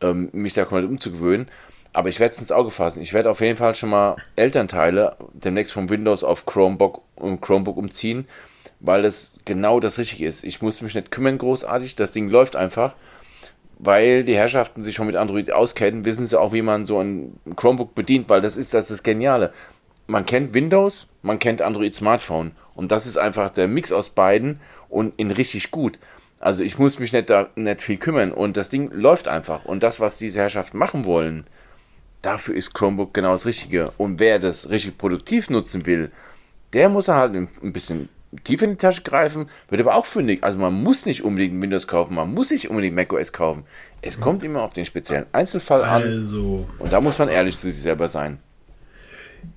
S2: ähm, mich da komplett umzugewöhnen. Aber ich werde es ins Auge fassen. Ich werde auf jeden Fall schon mal Elternteile demnächst von Windows auf Chromebook, Chromebook umziehen, weil das genau das Richtige ist. Ich muss mich nicht kümmern großartig, das Ding läuft einfach. Weil die Herrschaften sich schon mit Android auskennen, wissen sie auch, wie man so ein Chromebook bedient, weil das ist das, ist das Geniale. Man kennt Windows, man kennt Android Smartphone. Und das ist einfach der Mix aus beiden und in richtig gut. Also ich muss mich nicht da nicht viel kümmern und das Ding läuft einfach. Und das, was diese Herrschaften machen wollen, Dafür ist Chromebook genau das Richtige. Und wer das richtig produktiv nutzen will, der muss halt ein bisschen tief in die Tasche greifen, wird aber auch fündig. Also man muss nicht unbedingt Windows kaufen, man muss nicht unbedingt macOS kaufen. Es kommt immer auf den speziellen Einzelfall an. Also. Und da muss man ehrlich zu sich selber sein.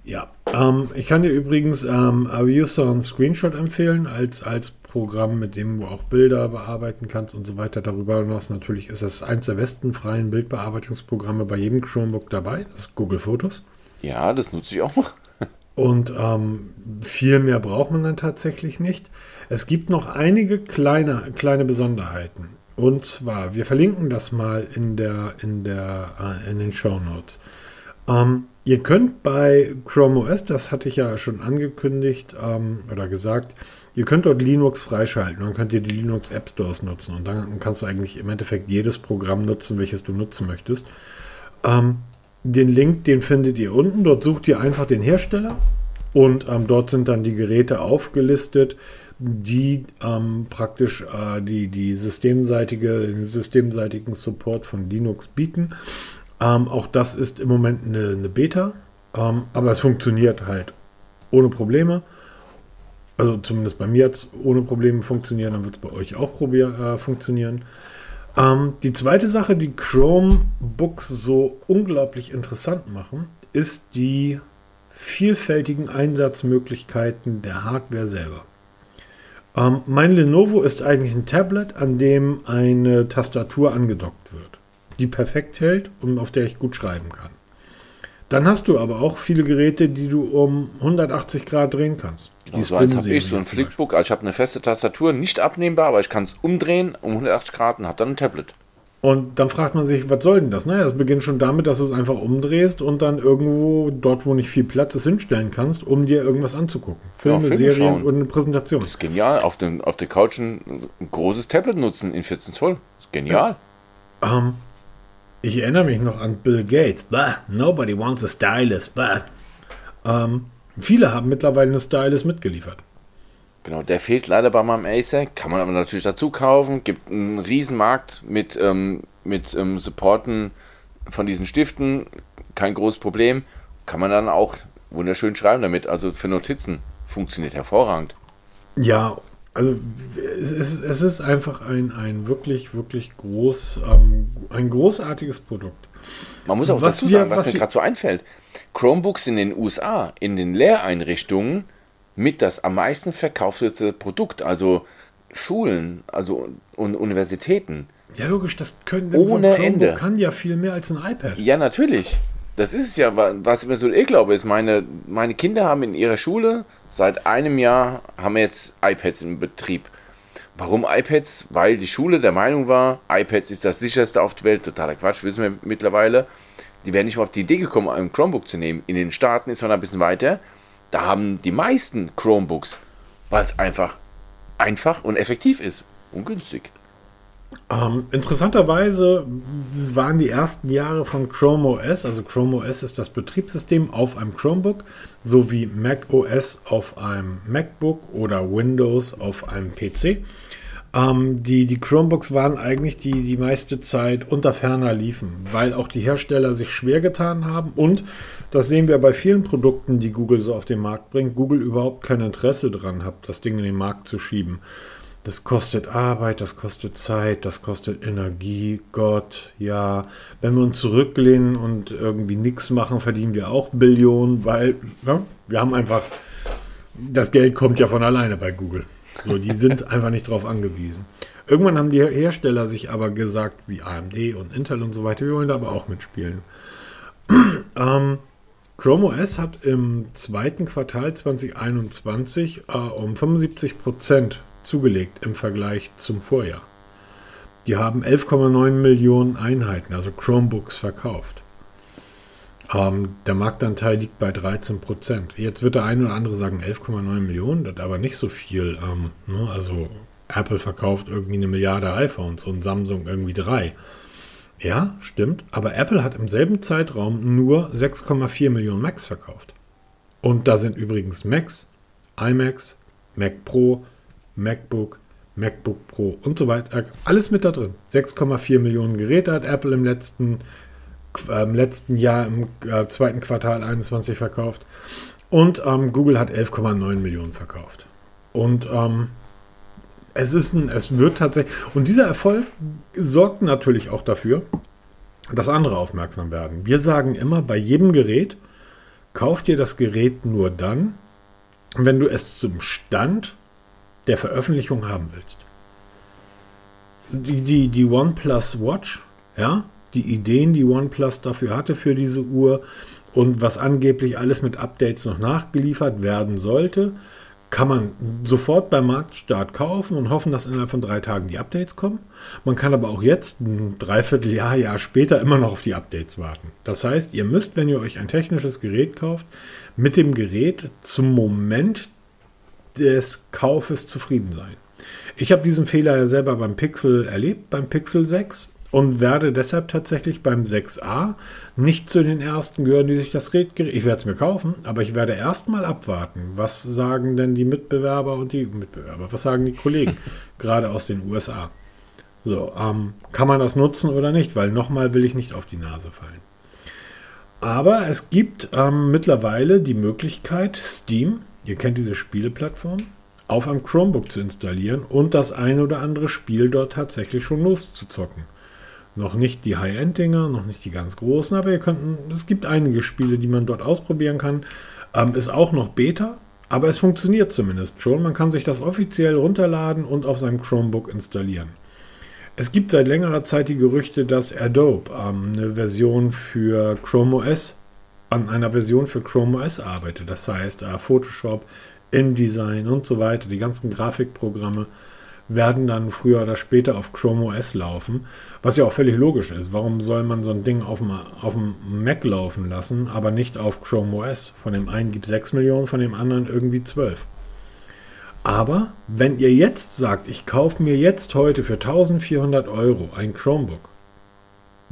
S1: Ja, ähm, ich kann dir übrigens ähm, Abuser und Screenshot empfehlen als, als Programm, mit dem du auch Bilder bearbeiten kannst und so weiter. Darüber hinaus natürlich ist es eins der besten freien Bildbearbeitungsprogramme bei jedem Chromebook dabei. Das ist Google Fotos.
S2: Ja, das nutze ich auch noch.
S1: Und ähm, viel mehr braucht man dann tatsächlich nicht. Es gibt noch einige kleine, kleine Besonderheiten. Und zwar, wir verlinken das mal in, der, in, der, äh, in den Show Notes. Ähm, Ihr könnt bei Chrome OS, das hatte ich ja schon angekündigt ähm, oder gesagt, ihr könnt dort Linux freischalten. Dann könnt ihr die Linux App Stores nutzen. Und dann kannst du eigentlich im Endeffekt jedes Programm nutzen, welches du nutzen möchtest. Ähm, den Link, den findet ihr unten. Dort sucht ihr einfach den Hersteller. Und ähm, dort sind dann die Geräte aufgelistet, die ähm, praktisch äh, die, die systemseitige, den systemseitigen Support von Linux bieten. Ähm, auch das ist im Moment eine, eine Beta, ähm, aber es funktioniert halt ohne Probleme. Also zumindest bei mir jetzt ohne Probleme funktionieren, dann wird es bei euch auch probier, äh, funktionieren. Ähm, die zweite Sache, die Chromebooks so unglaublich interessant machen, ist die vielfältigen Einsatzmöglichkeiten der Hardware selber. Ähm, mein Lenovo ist eigentlich ein Tablet, an dem eine Tastatur angedockt wird die perfekt hält und auf der ich gut schreiben kann. Dann hast du aber auch viele Geräte, die du um 180 Grad drehen kannst.
S2: Genau, so eins habe ich, so ein Flickbook. Also ich habe eine feste Tastatur, nicht abnehmbar, aber ich kann es umdrehen um 180 Grad und habe dann ein Tablet.
S1: Und dann fragt man sich, was soll denn das? Naja, es beginnt schon damit, dass du es einfach umdrehst und dann irgendwo, dort wo nicht viel Platz ist, hinstellen kannst, um dir irgendwas anzugucken. Filme, ja, Filme Serien schauen. und eine Präsentation.
S2: Das ist genial. Auf, dem, auf der Couch ein, ein großes Tablet nutzen in 14 Zoll. Das ist genial.
S1: Ja. Ähm, ich erinnere mich noch an Bill Gates. Bah, nobody wants a stylus. Bah. Ähm, viele haben mittlerweile eine Stylus mitgeliefert.
S2: Genau, der fehlt leider bei meinem Acer. Kann man aber natürlich dazu kaufen. Gibt einen Riesenmarkt mit, ähm, mit ähm, Supporten von diesen Stiften. Kein großes Problem. Kann man dann auch wunderschön schreiben damit. Also für Notizen funktioniert hervorragend.
S1: Ja, also es ist, es ist einfach ein, ein wirklich, wirklich groß, ähm, ein großartiges Produkt.
S2: Man muss auch was dazu sagen, wir, was, was mir gerade so einfällt. Chromebooks in den USA, in den Lehreinrichtungen, mit das am meisten verkauftete Produkt, also Schulen, also und Universitäten.
S1: Ja, logisch, das können
S2: ohne so ein Ende.
S1: kann ja viel mehr als ein iPad.
S2: Ja, natürlich. Das ist es ja, was ich mir so eh glaube, ist, meine, meine Kinder haben in ihrer Schule seit einem Jahr haben jetzt iPads im Betrieb. Warum iPads? Weil die Schule der Meinung war, iPads ist das sicherste auf der Welt. Totaler Quatsch, wissen wir mittlerweile. Die wären nicht mal auf die Idee gekommen, ein Chromebook zu nehmen. In den Staaten ist man ein bisschen weiter. Da haben die meisten Chromebooks, weil es einfach einfach und effektiv ist. Und günstig.
S1: Ähm, interessanterweise waren die ersten Jahre von Chrome OS, also Chrome OS ist das Betriebssystem auf einem Chromebook, sowie Mac OS auf einem MacBook oder Windows auf einem PC. Ähm, die, die Chromebooks waren eigentlich die, die meiste Zeit unter ferner liefen, weil auch die Hersteller sich schwer getan haben und das sehen wir bei vielen Produkten, die Google so auf den Markt bringt, Google überhaupt kein Interesse daran hat, das Ding in den Markt zu schieben. Das kostet Arbeit, das kostet Zeit, das kostet Energie, Gott, ja. Wenn wir uns zurücklehnen und irgendwie nichts machen, verdienen wir auch Billionen, weil ja, ne, wir haben einfach, das Geld kommt ja von alleine bei Google. So, die sind einfach nicht drauf angewiesen. Irgendwann haben die Hersteller sich aber gesagt, wie AMD und Intel und so weiter, wir wollen da aber auch mitspielen. ähm, Chrome OS hat im zweiten Quartal 2021 äh, um 75 Prozent zugelegt im Vergleich zum Vorjahr. Die haben 11,9 Millionen Einheiten, also Chromebooks, verkauft. Ähm, der Marktanteil liegt bei 13 Prozent. Jetzt wird der eine oder andere sagen 11,9 Millionen, das aber nicht so viel. Ähm, ne? Also Apple verkauft irgendwie eine Milliarde iPhones und Samsung irgendwie drei. Ja, stimmt. Aber Apple hat im selben Zeitraum nur 6,4 Millionen Macs verkauft. Und da sind übrigens Macs, iMacs, Mac Pro, MacBook, MacBook Pro und so weiter. Alles mit da drin. 6,4 Millionen Geräte hat Apple im letzten, äh, im letzten Jahr, im äh, zweiten Quartal 21 verkauft. Und ähm, Google hat 11,9 Millionen verkauft. Und ähm, es ist ein, es wird tatsächlich, und dieser Erfolg sorgt natürlich auch dafür, dass andere aufmerksam werden. Wir sagen immer bei jedem Gerät, kauf dir das Gerät nur dann, wenn du es zum Stand der Veröffentlichung haben willst. Die, die, die OnePlus Watch, ja, die Ideen, die OnePlus dafür hatte für diese Uhr und was angeblich alles mit Updates noch nachgeliefert werden sollte, kann man sofort beim Marktstart kaufen und hoffen, dass innerhalb von drei Tagen die Updates kommen. Man kann aber auch jetzt, ein Dreivierteljahr, Jahr später, immer noch auf die Updates warten. Das heißt, ihr müsst, wenn ihr euch ein technisches Gerät kauft, mit dem Gerät zum Moment des Kaufes zufrieden sein. Ich habe diesen Fehler ja selber beim Pixel erlebt, beim Pixel 6 und werde deshalb tatsächlich beim 6a nicht zu den ersten gehören, die sich das Gerät. Ich werde es mir kaufen, aber ich werde erstmal abwarten. Was sagen denn die Mitbewerber und die Mitbewerber? Was sagen die Kollegen, gerade aus den USA? So, ähm, kann man das nutzen oder nicht? Weil nochmal will ich nicht auf die Nase fallen. Aber es gibt ähm, mittlerweile die Möglichkeit, Steam ihr kennt diese Spieleplattform, auf einem Chromebook zu installieren und das ein oder andere Spiel dort tatsächlich schon loszuzocken. Noch nicht die High-End-Dinger, noch nicht die ganz großen, aber ihr könnt, es gibt einige Spiele, die man dort ausprobieren kann. Ähm, ist auch noch Beta, aber es funktioniert zumindest schon. Man kann sich das offiziell runterladen und auf seinem Chromebook installieren. Es gibt seit längerer Zeit die Gerüchte, dass Adobe ähm, eine Version für Chrome OS an einer Version für Chrome OS arbeitet. Das heißt, äh, Photoshop, InDesign und so weiter, die ganzen Grafikprogramme werden dann früher oder später auf Chrome OS laufen, was ja auch völlig logisch ist. Warum soll man so ein Ding auf dem, auf dem Mac laufen lassen, aber nicht auf Chrome OS? Von dem einen gibt es 6 Millionen, von dem anderen irgendwie 12. Aber wenn ihr jetzt sagt, ich kaufe mir jetzt heute für 1400 Euro ein Chromebook,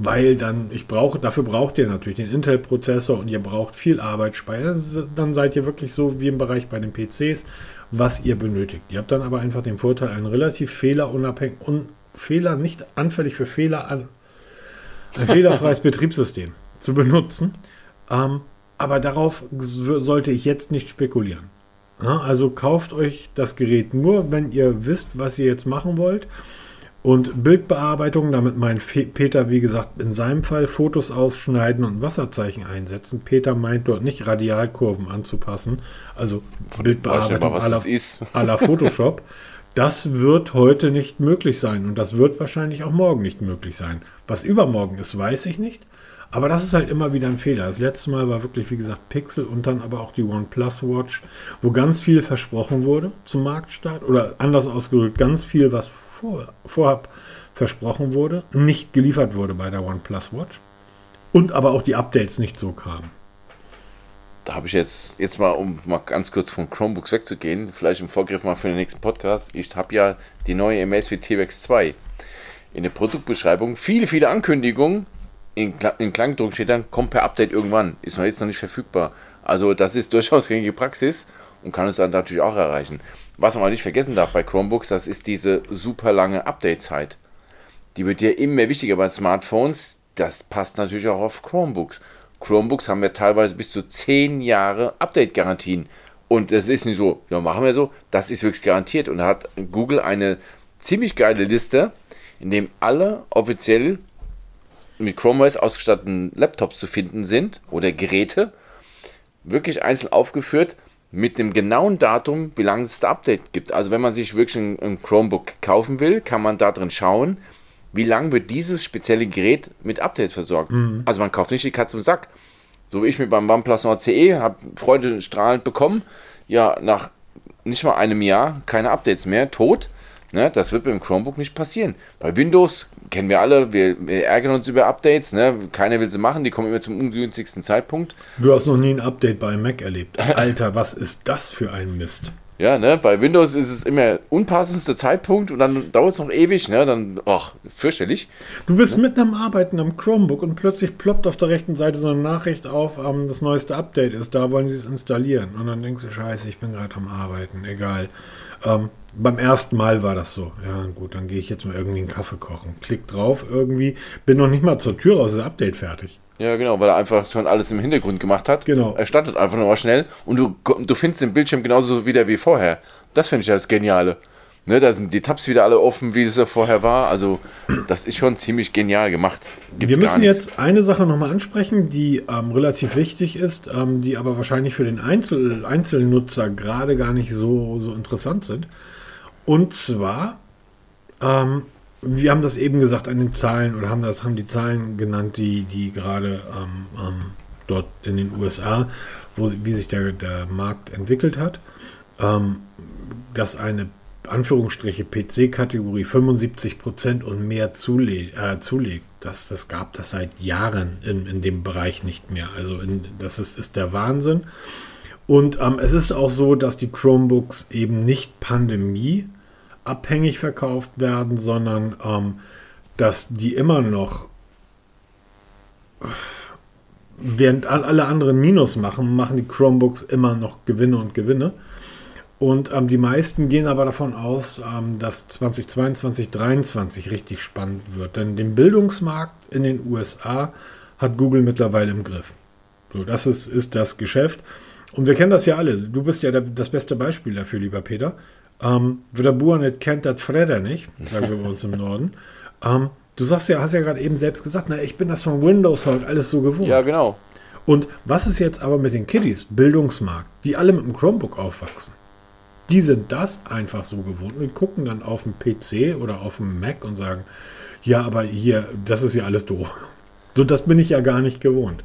S1: weil dann, ich brauche, dafür braucht ihr natürlich den Intel-Prozessor und ihr braucht viel Arbeitsspeicher. Dann seid ihr wirklich so wie im Bereich bei den PCs, was ihr benötigt. Ihr habt dann aber einfach den Vorteil, ein relativ fehlerunabhängig und Fehler nicht anfällig für Fehler an, ein fehlerfreies Betriebssystem zu benutzen. Ähm, aber darauf sollte ich jetzt nicht spekulieren. Ja, also kauft euch das Gerät nur, wenn ihr wisst, was ihr jetzt machen wollt. Und Bildbearbeitung, damit meint Peter, wie gesagt, in seinem Fall Fotos ausschneiden und Wasserzeichen einsetzen. Peter meint dort nicht Radialkurven anzupassen, also Bildbearbeitung la Photoshop. Das wird heute nicht möglich sein und das wird wahrscheinlich auch morgen nicht möglich sein. Was übermorgen ist, weiß ich nicht. Aber das ist halt immer wieder ein Fehler. Das letzte Mal war wirklich, wie gesagt, Pixel und dann aber auch die OnePlus Watch, wo ganz viel versprochen wurde zum Marktstart oder anders ausgedrückt, ganz viel, was vor, vorab versprochen wurde, nicht geliefert wurde bei der OnePlus Watch und aber auch die Updates nicht so kamen.
S2: Da habe ich jetzt, jetzt mal, um mal ganz kurz von Chromebooks wegzugehen, vielleicht im Vorgriff mal für den nächsten Podcast. Ich habe ja die neue Amazfit T-Rex 2. In der Produktbeschreibung viele, viele Ankündigungen. In, in Klangdruck steht dann, kommt per Update irgendwann. Ist noch jetzt noch nicht verfügbar. Also das ist durchaus gängige Praxis und kann uns dann natürlich auch erreichen. Was man nicht vergessen darf bei Chromebooks, das ist diese super lange Update-Zeit. Die wird ja immer wichtiger bei Smartphones. Das passt natürlich auch auf Chromebooks. Chromebooks haben ja teilweise bis zu 10 Jahre Update-Garantien. Und das ist nicht so, ja, machen wir so. Das ist wirklich garantiert. Und da hat Google eine ziemlich geile Liste, in dem alle offiziell mit Chrome OS ausgestatteten Laptops zu finden sind oder Geräte, wirklich einzeln aufgeführt mit dem genauen Datum, wie lange es das Update gibt. Also wenn man sich wirklich ein, ein Chromebook kaufen will, kann man da drin schauen, wie lange wird dieses spezielle Gerät mit Updates versorgt. Mhm. Also man kauft nicht die Katze im Sack. So wie ich mir beim OnePlus Nord CE habe Freude strahlend bekommen. Ja, nach nicht mal einem Jahr keine Updates mehr, tot. Ne, das wird beim Chromebook nicht passieren. Bei Windows kennen wir alle, wir, wir ärgern uns über Updates. Ne? Keiner will sie machen, die kommen immer zum ungünstigsten Zeitpunkt.
S1: Du hast noch nie ein Update bei Mac erlebt. Alter, was ist das für ein Mist?
S2: Ja, ne, bei Windows ist es immer unpassendster Zeitpunkt und dann dauert es noch ewig, ne, dann, ach, fürchterlich.
S1: Du bist ne? mitten am Arbeiten am Chromebook und plötzlich ploppt auf der rechten Seite so eine Nachricht auf, ähm, das neueste Update ist da, wollen sie es installieren. Und dann denkst du, scheiße, ich bin gerade am Arbeiten, egal. Ähm, beim ersten Mal war das so. Ja, gut, dann gehe ich jetzt mal irgendwie einen Kaffee kochen. Klick drauf irgendwie, bin noch nicht mal zur Tür raus, das Update fertig.
S2: Ja, genau, weil er einfach schon alles im Hintergrund gemacht hat.
S1: Genau.
S2: Er startet einfach nochmal schnell und du, du findest den Bildschirm genauso wieder wie vorher. Das finde ich das Geniale. Ne, da sind die Tabs wieder alle offen, wie es ja vorher war. Also, das ist schon ziemlich genial gemacht.
S1: Gibt's Wir müssen jetzt eine Sache nochmal ansprechen, die ähm, relativ wichtig ist, ähm, die aber wahrscheinlich für den Einzel Einzelnutzer gerade gar nicht so, so interessant sind. Und zwar, ähm, wir haben das eben gesagt an den Zahlen oder haben das haben die Zahlen genannt, die, die gerade ähm, ähm, dort in den USA, wo, wie sich der, der Markt entwickelt hat, ähm, dass eine Anführungsstriche PC-Kategorie 75% und mehr zule äh, zulegt. Das, das gab das seit Jahren in, in dem Bereich nicht mehr. Also in, das ist, ist der Wahnsinn. Und ähm, es ist auch so, dass die Chromebooks eben nicht pandemieabhängig verkauft werden, sondern ähm, dass die immer noch, während alle anderen Minus machen, machen die Chromebooks immer noch Gewinne und Gewinne. Und ähm, die meisten gehen aber davon aus, ähm, dass 2022, 2023 richtig spannend wird. Denn den Bildungsmarkt in den USA hat Google mittlerweile im Griff. So, das ist, ist das Geschäft. Und wir kennen das ja alle. Du bist ja der, das beste Beispiel dafür, lieber Peter. Ähm, der Bauer nicht kennt, das Fredder nicht, sagen wir bei uns im Norden. Ähm, du sagst ja, hast ja gerade eben selbst gesagt, na, ich bin das von Windows halt alles so gewohnt.
S2: Ja, genau.
S1: Und was ist jetzt aber mit den Kiddies, Bildungsmarkt, die alle mit dem Chromebook aufwachsen? Die sind das einfach so gewohnt und gucken dann auf dem PC oder auf dem Mac und sagen, ja, aber hier, das ist ja alles doof. So, das bin ich ja gar nicht gewohnt.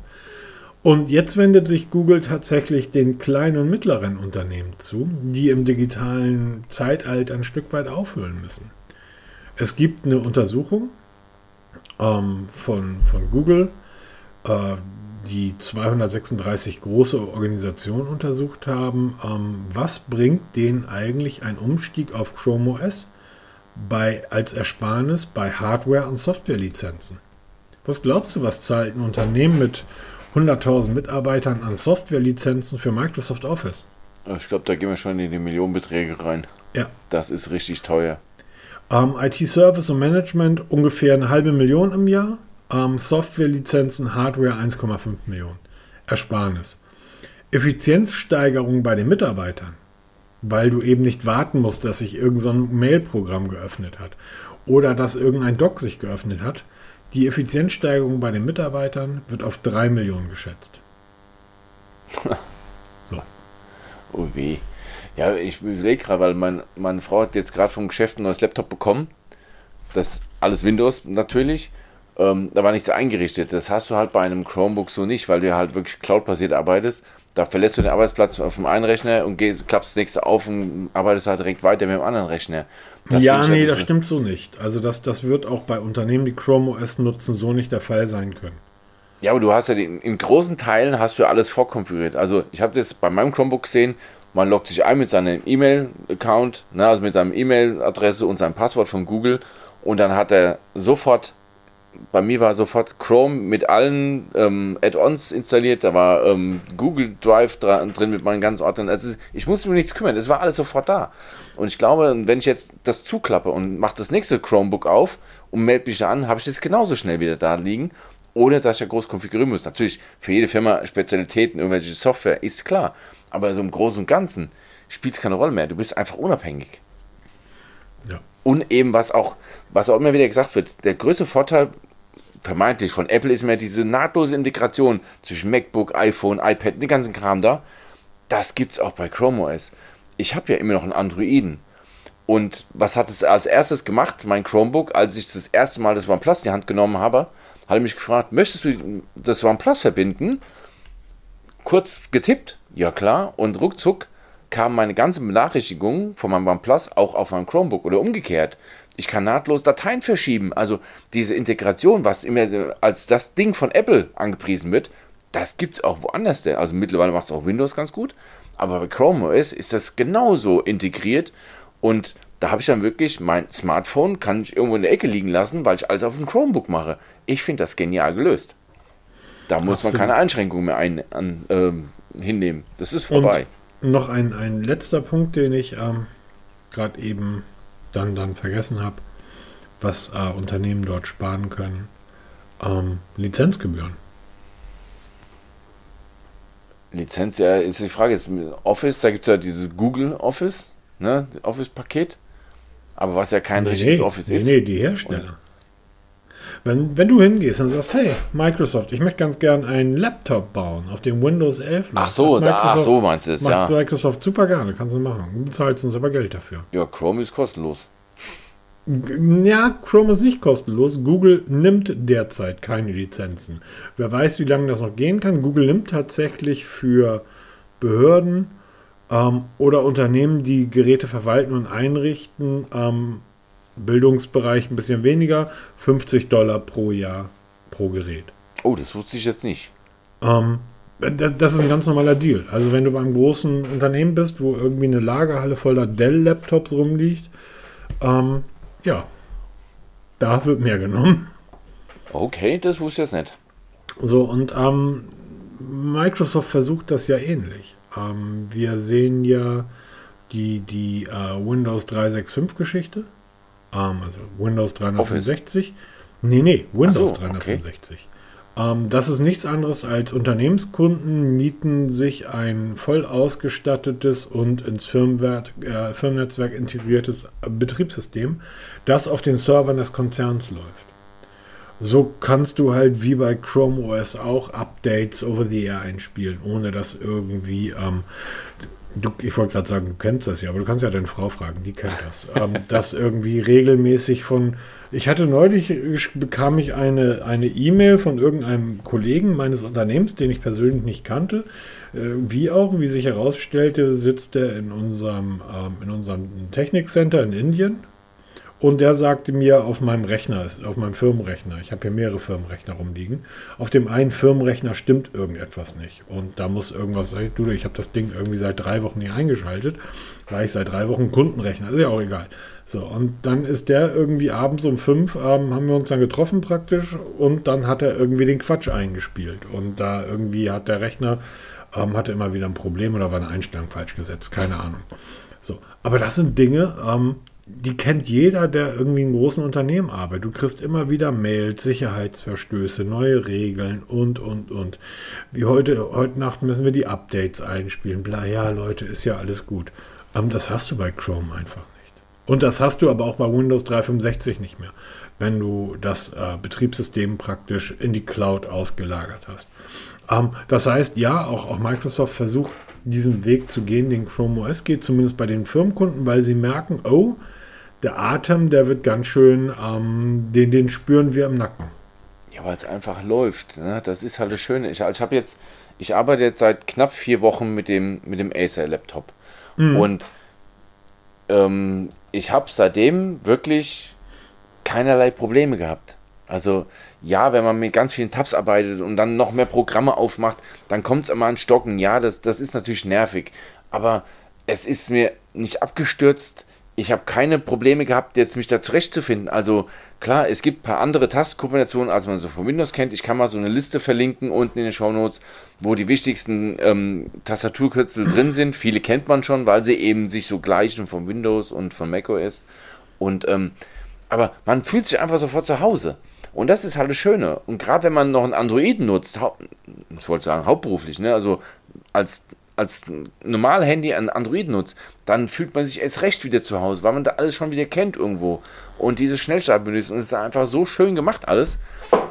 S1: Und jetzt wendet sich Google tatsächlich den kleinen und mittleren Unternehmen zu, die im digitalen Zeitalter ein Stück weit aufhören müssen. Es gibt eine Untersuchung ähm, von, von Google, äh, die 236 große Organisationen untersucht haben, ähm, was bringt denen eigentlich ein Umstieg auf Chrome OS bei, als Ersparnis bei Hardware- und Softwarelizenzen? Was glaubst du, was zahlt ein Unternehmen mit 100.000 Mitarbeitern an Softwarelizenzen für Microsoft Office?
S2: Ich glaube, da gehen wir schon in die Millionenbeträge rein.
S1: Ja.
S2: Das ist richtig teuer.
S1: Ähm, IT-Service und Management ungefähr eine halbe Million im Jahr. Ähm, Softwarelizenzen, Hardware 1,5 Millionen. Ersparnis. Effizienzsteigerung bei den Mitarbeitern, weil du eben nicht warten musst, dass sich irgendein so Mail-Programm geöffnet hat oder dass irgendein Doc sich geöffnet hat. Die Effizienzsteigerung bei den Mitarbeitern wird auf 3 Millionen geschätzt.
S2: so. Oh weh. Ja, ich überlege gerade, weil mein, meine Frau hat jetzt gerade vom Geschäft ein neues Laptop bekommen. Das alles Windows natürlich. Ähm, da war nichts eingerichtet. Das hast du halt bei einem Chromebook so nicht, weil du halt wirklich cloud-basiert arbeitest. Da verlässt du den Arbeitsplatz auf dem einen Rechner und gehst, klappst das nächste auf und arbeitest halt direkt weiter mit dem anderen Rechner.
S1: Das ja, nee, das stimmt so nicht. Also das, das wird auch bei Unternehmen, die Chrome OS nutzen, so nicht der Fall sein können.
S2: Ja, aber du hast ja in, in großen Teilen hast du alles vorkonfiguriert. Also ich habe das bei meinem Chromebook gesehen, man loggt sich ein mit seinem E-Mail-Account, ne, also mit seinem E-Mail-Adresse und seinem Passwort von Google und dann hat er sofort bei mir war sofort Chrome mit allen ähm, Add-ons installiert, da war ähm, Google Drive drin mit meinen ganzen Ordnern. Also ich musste mir nichts kümmern, es war alles sofort da. Und ich glaube, wenn ich jetzt das zuklappe und mache das nächste Chromebook auf und melde mich an, habe ich das genauso schnell wieder da liegen, ohne dass ich ja groß konfigurieren muss. Natürlich für jede Firma Spezialitäten, irgendwelche Software, ist klar. Aber so im Großen und Ganzen spielt es keine Rolle mehr. Du bist einfach unabhängig. Ja. Und eben, was auch, was auch immer wieder gesagt wird, der größte Vorteil vermeintlich von Apple ist mehr diese nahtlose Integration zwischen MacBook, iPhone, iPad, den ganzen Kram da. Das gibt es auch bei Chrome OS. Ich habe ja immer noch einen Androiden. Und was hat es als erstes gemacht? Mein Chromebook, als ich das erste Mal das OnePlus in die Hand genommen habe, hat er mich gefragt, möchtest du das OnePlus verbinden? Kurz getippt, ja klar, und ruckzuck kam meine ganze Benachrichtigung von meinem OnePlus auch auf mein Chromebook oder umgekehrt. Ich kann nahtlos Dateien verschieben. Also diese Integration, was immer als das Ding von Apple angepriesen wird, das gibt es auch woanders. Also mittlerweile macht es auch Windows ganz gut. Aber bei Chrome OS ist das genauso integriert. Und da habe ich dann wirklich mein Smartphone, kann ich irgendwo in der Ecke liegen lassen, weil ich alles auf dem Chromebook mache. Ich finde das genial gelöst. Da muss Absolut. man keine Einschränkungen mehr ein, an, ähm, hinnehmen. Das ist vorbei.
S1: Und noch ein, ein letzter Punkt, den ich ähm, gerade eben dann, dann vergessen habe, was äh, Unternehmen dort sparen können. Ähm, Lizenzgebühren.
S2: Lizenz, ja, ist die Frage. Jetzt Office, da gibt es ja dieses Google Office, ne, Office-Paket. Aber was ja kein nee, richtiges
S1: nee,
S2: Office
S1: nee,
S2: ist.
S1: Nee, die Hersteller. Wenn, wenn du hingehst und sagst, hey, Microsoft, ich möchte ganz gern einen Laptop bauen, auf dem Windows 11
S2: Ach so, da, ach so meinst du es,
S1: ja. Microsoft super gerne, kannst du machen. Du bezahlst uns aber Geld dafür.
S2: Ja, Chrome ist kostenlos.
S1: Ja, Chrome ist nicht kostenlos. Google nimmt derzeit keine Lizenzen. Wer weiß, wie lange das noch gehen kann. Google nimmt tatsächlich für Behörden ähm, oder Unternehmen, die Geräte verwalten und einrichten, ähm, Bildungsbereich ein bisschen weniger, 50 Dollar pro Jahr pro Gerät.
S2: Oh, das wusste ich jetzt nicht.
S1: Ähm, das, ist ein ganz normaler Deal. Also wenn du beim großen Unternehmen bist, wo irgendwie eine Lagerhalle voller Dell-Laptops rumliegt, ähm, ja, da wird mehr genommen.
S2: Okay, das wusste ich jetzt nicht.
S1: So, und ähm, Microsoft versucht das ja ähnlich. Ähm, wir sehen ja die, die äh, Windows 365-Geschichte. Ähm, also Windows 365. Office. Nee, nee, Windows so, 365. Okay. Ähm, das ist nichts anderes als Unternehmenskunden mieten sich ein voll ausgestattetes und ins Firmenwert, äh, Firmennetzwerk integriertes Betriebssystem, das auf den Servern des Konzerns läuft. So kannst du halt wie bei Chrome OS auch Updates over the air einspielen, ohne dass irgendwie ähm, Du, ich wollte gerade sagen, du kennst das ja, aber du kannst ja deine Frau fragen, die kennt das. ähm, das irgendwie regelmäßig von. Ich hatte neulich, bekam ich eine eine E-Mail von irgendeinem Kollegen meines Unternehmens, den ich persönlich nicht kannte. Äh, wie auch, wie sich herausstellte, sitzt er in unserem, ähm, in unserem Technikcenter in Indien und der sagte mir auf meinem Rechner, auf meinem Firmenrechner, ich habe hier mehrere Firmenrechner rumliegen, auf dem einen Firmenrechner stimmt irgendetwas nicht. Und da muss irgendwas sein. Du, ich habe das Ding irgendwie seit drei Wochen nicht eingeschaltet, weil ich seit drei Wochen Kundenrechner, ist ja auch egal. So, und dann ist der irgendwie abends um fünf, ähm, haben wir uns dann getroffen praktisch und dann hat er irgendwie den Quatsch eingespielt. Und da irgendwie hat der Rechner, ähm, hatte immer wieder ein Problem oder war eine Einstellung falsch gesetzt, keine Ahnung. So, aber das sind Dinge, ähm, die kennt jeder, der irgendwie in großen Unternehmen arbeitet. Du kriegst immer wieder Mails, Sicherheitsverstöße, neue Regeln und, und, und. Wie heute, heute Nacht müssen wir die Updates einspielen. Bla, ja, Leute, ist ja alles gut. Ähm, das hast du bei Chrome einfach nicht. Und das hast du aber auch bei Windows 365 nicht mehr, wenn du das äh, Betriebssystem praktisch in die Cloud ausgelagert hast. Ähm, das heißt, ja, auch, auch Microsoft versucht, diesen Weg zu gehen, den Chrome OS geht, zumindest bei den Firmenkunden, weil sie merken, oh, der Atem, der wird ganz schön, ähm, den, den spüren wir im Nacken.
S2: Ja, weil es einfach läuft. Ne? Das ist halt das Schöne. Ich, ich habe jetzt, ich arbeite jetzt seit knapp vier Wochen mit dem, mit dem Acer-Laptop. Mhm. Und ähm, ich habe seitdem wirklich keinerlei Probleme gehabt. Also ja, wenn man mit ganz vielen Tabs arbeitet und dann noch mehr Programme aufmacht, dann kommt es immer an Stocken. Ja, das, das ist natürlich nervig. Aber es ist mir nicht abgestürzt ich habe keine Probleme gehabt, jetzt mich da zurechtzufinden. Also klar, es gibt ein paar andere Tastkombinationen, als man so von Windows kennt. Ich kann mal so eine Liste verlinken unten in den Show Notes, wo die wichtigsten ähm, Tastaturkürzel drin sind. Viele kennt man schon, weil sie eben sich so gleichen von Windows und von macOS. Und ähm, aber man fühlt sich einfach sofort zu Hause. Und das ist halt das Schöne. Und gerade wenn man noch einen Androiden nutzt, ich wollte sagen hauptberuflich, ne? also als als normal Handy ein Android nutzt, dann fühlt man sich erst recht wieder zu Hause, weil man da alles schon wieder kennt irgendwo. Und diese Schnellstartmenüs, und es ist einfach so schön gemacht alles.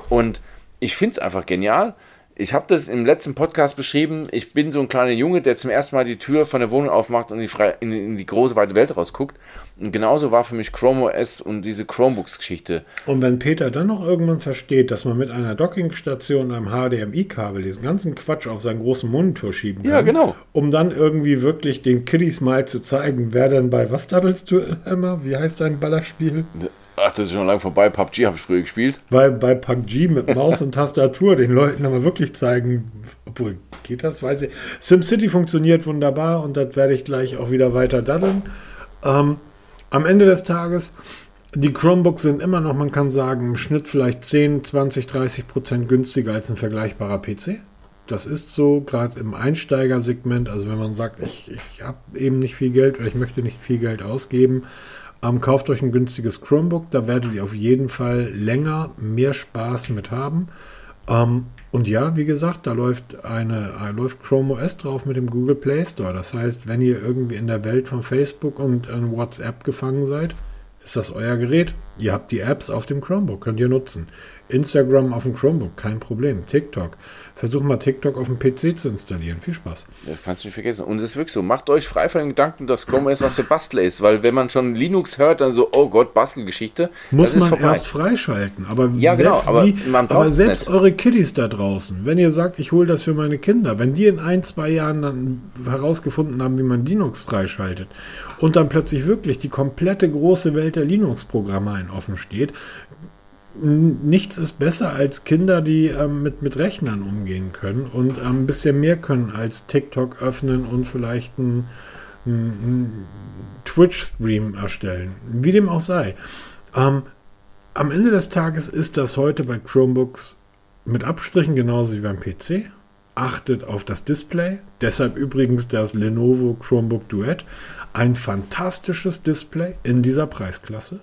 S2: Und ich finde es einfach genial ich habe das im letzten Podcast beschrieben. Ich bin so ein kleiner Junge, der zum ersten Mal die Tür von der Wohnung aufmacht und in die, in große weite Welt rausguckt. Und genauso war für mich Chrome OS und diese Chromebooks-Geschichte.
S1: Und wenn Peter dann noch irgendwann versteht, dass man mit einer Dockingstation und einem HDMI-Kabel diesen ganzen Quatsch auf seinen großen Monitor schieben kann,
S2: ja, genau.
S1: um dann irgendwie wirklich den Kiddies mal zu zeigen, wer denn bei was daddelst du immer? Wie heißt dein Ballerspiel?
S2: Ach, das ist schon lange vorbei. PUBG habe ich früher gespielt.
S1: Bei, bei PUBG mit Maus und Tastatur den Leuten aber wirklich zeigen, obwohl, geht das? Weiß ich. SimCity funktioniert wunderbar und das werde ich gleich auch wieder weiter daddeln. Ähm, am Ende des Tages, die Chromebooks sind immer noch, man kann sagen, im Schnitt vielleicht 10, 20, 30 Prozent günstiger als ein vergleichbarer PC. Das ist so, gerade im Einsteigersegment. Also wenn man sagt, ich, ich habe eben nicht viel Geld oder ich möchte nicht viel Geld ausgeben, ähm, kauft euch ein günstiges Chromebook, da werdet ihr auf jeden Fall länger mehr Spaß mit haben. Ähm, und ja, wie gesagt, da läuft eine äh, läuft Chrome OS drauf mit dem Google Play Store. Das heißt, wenn ihr irgendwie in der Welt von Facebook und äh, WhatsApp gefangen seid, ist das euer Gerät. Ihr habt die Apps auf dem Chromebook, könnt ihr nutzen. Instagram auf dem Chromebook, kein Problem. TikTok. Versuch mal TikTok auf dem PC zu installieren. Viel Spaß.
S2: Das kannst du nicht vergessen. Und es ist wirklich so. Macht euch frei von dem Gedanken, dass Chrome OS was für Bastler ist. Weil wenn man schon Linux hört, dann so, oh Gott, Bastelgeschichte.
S1: Muss man erst freischalten. Aber
S2: ja,
S1: selbst, genau, aber, aber selbst eure Kiddies da draußen, wenn ihr sagt, ich hole das für meine Kinder, wenn die in ein, zwei Jahren dann herausgefunden haben, wie man Linux freischaltet und dann plötzlich wirklich die komplette große Welt der Linux-Programme ein offen steht, nichts ist besser als Kinder, die ähm, mit, mit Rechnern umgehen können und ähm, ein bisschen mehr können als TikTok öffnen und vielleicht einen, einen Twitch-Stream erstellen. Wie dem auch sei. Ähm, am Ende des Tages ist das heute bei Chromebooks mit Abstrichen genauso wie beim PC. Achtet auf das Display. Deshalb übrigens das Lenovo Chromebook Duet. Ein fantastisches Display in dieser Preisklasse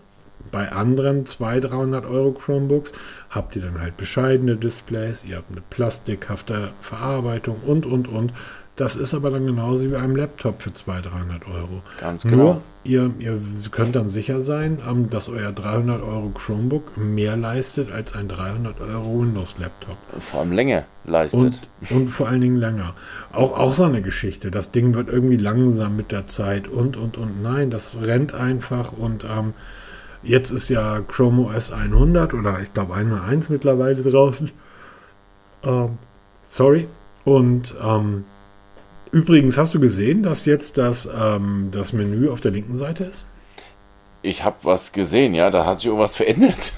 S1: bei anderen 200, 300 Euro Chromebooks habt ihr dann halt bescheidene Displays, ihr habt eine plastikhafte Verarbeitung und, und, und. Das ist aber dann genauso wie einem Laptop für 200, 300 Euro.
S2: Ganz genau.
S1: Nur, ihr, ihr könnt dann sicher sein, ähm, dass euer 300 Euro Chromebook mehr leistet als ein 300 Euro Windows-Laptop.
S2: Vor allem Länge leistet.
S1: Und, und, vor allen Dingen länger. Auch, auch so eine Geschichte. Das Ding wird irgendwie langsam mit der Zeit und, und, und. Nein, das rennt einfach und ähm, Jetzt ist ja Chrome OS 100 oder ich glaube 101 mittlerweile draußen. Ähm, sorry. Und ähm, übrigens, hast du gesehen, dass jetzt das, ähm, das Menü auf der linken Seite ist?
S2: Ich habe was gesehen, ja, da hat sich irgendwas verändert.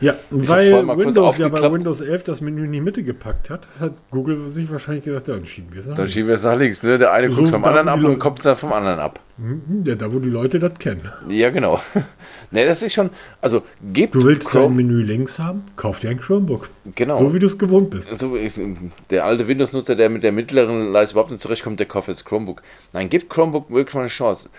S1: Ja, weil Windows ja bei Windows 11 das Menü in die Mitte gepackt hat, hat Google sich wahrscheinlich gedacht, dann schieben wir es
S2: nach Dann schieben wir es nach links. Ne? Der eine guckt vom anderen ab und kommt dann vom anderen ab.
S1: Mhm, ja, da, wo die Leute das kennen.
S2: Ja, genau. ne, das ist schon, also gebt
S1: Du willst Chrome, dein Menü links haben? Kauf dir ein Chromebook.
S2: Genau.
S1: So wie du es gewohnt bist.
S2: So, ich, der alte Windows-Nutzer, der mit der mittleren Leiste überhaupt nicht zurechtkommt, der kauft jetzt Chromebook. Nein, gebt Chromebook wirklich mal eine Chance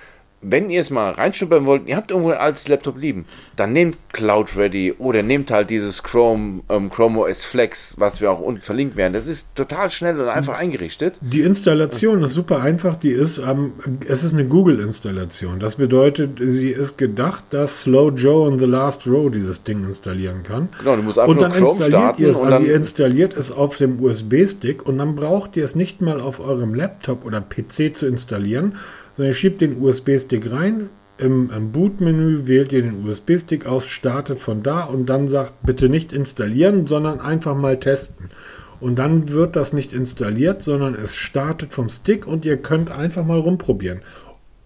S2: wenn ihr es mal reinschnuppern wollt, ihr habt irgendwo ein altes Laptop lieben, dann nehmt Cloud Ready oder nehmt halt dieses Chrome, ähm, Chrome OS Flex, was wir auch unten verlinkt werden. Das ist total schnell und einfach eingerichtet.
S1: Die Installation ist super einfach. Die ist, ähm, es ist eine Google-Installation. Das bedeutet, sie ist gedacht, dass Slow Joe on the Last Row dieses Ding installieren kann.
S2: Genau, du musst einfach
S1: und dann Chrome installiert ihr es, also ihr installiert es auf dem USB-Stick und dann braucht ihr es nicht mal auf eurem Laptop oder PC zu installieren, sondern ihr schiebt den USB-Stick rein. Im, im Boot-Menü wählt ihr den USB-Stick aus, startet von da und dann sagt bitte nicht installieren, sondern einfach mal testen. Und dann wird das nicht installiert, sondern es startet vom Stick und ihr könnt einfach mal rumprobieren.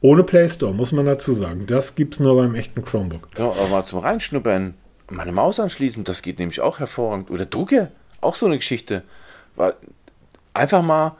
S1: Ohne Play Store, muss man dazu sagen. Das gibt es nur beim echten Chromebook.
S2: Ja, aber mal zum Reinschnuppern. Meine Maus anschließen, das geht nämlich auch hervorragend. Oder Drucke, auch so eine Geschichte. Einfach mal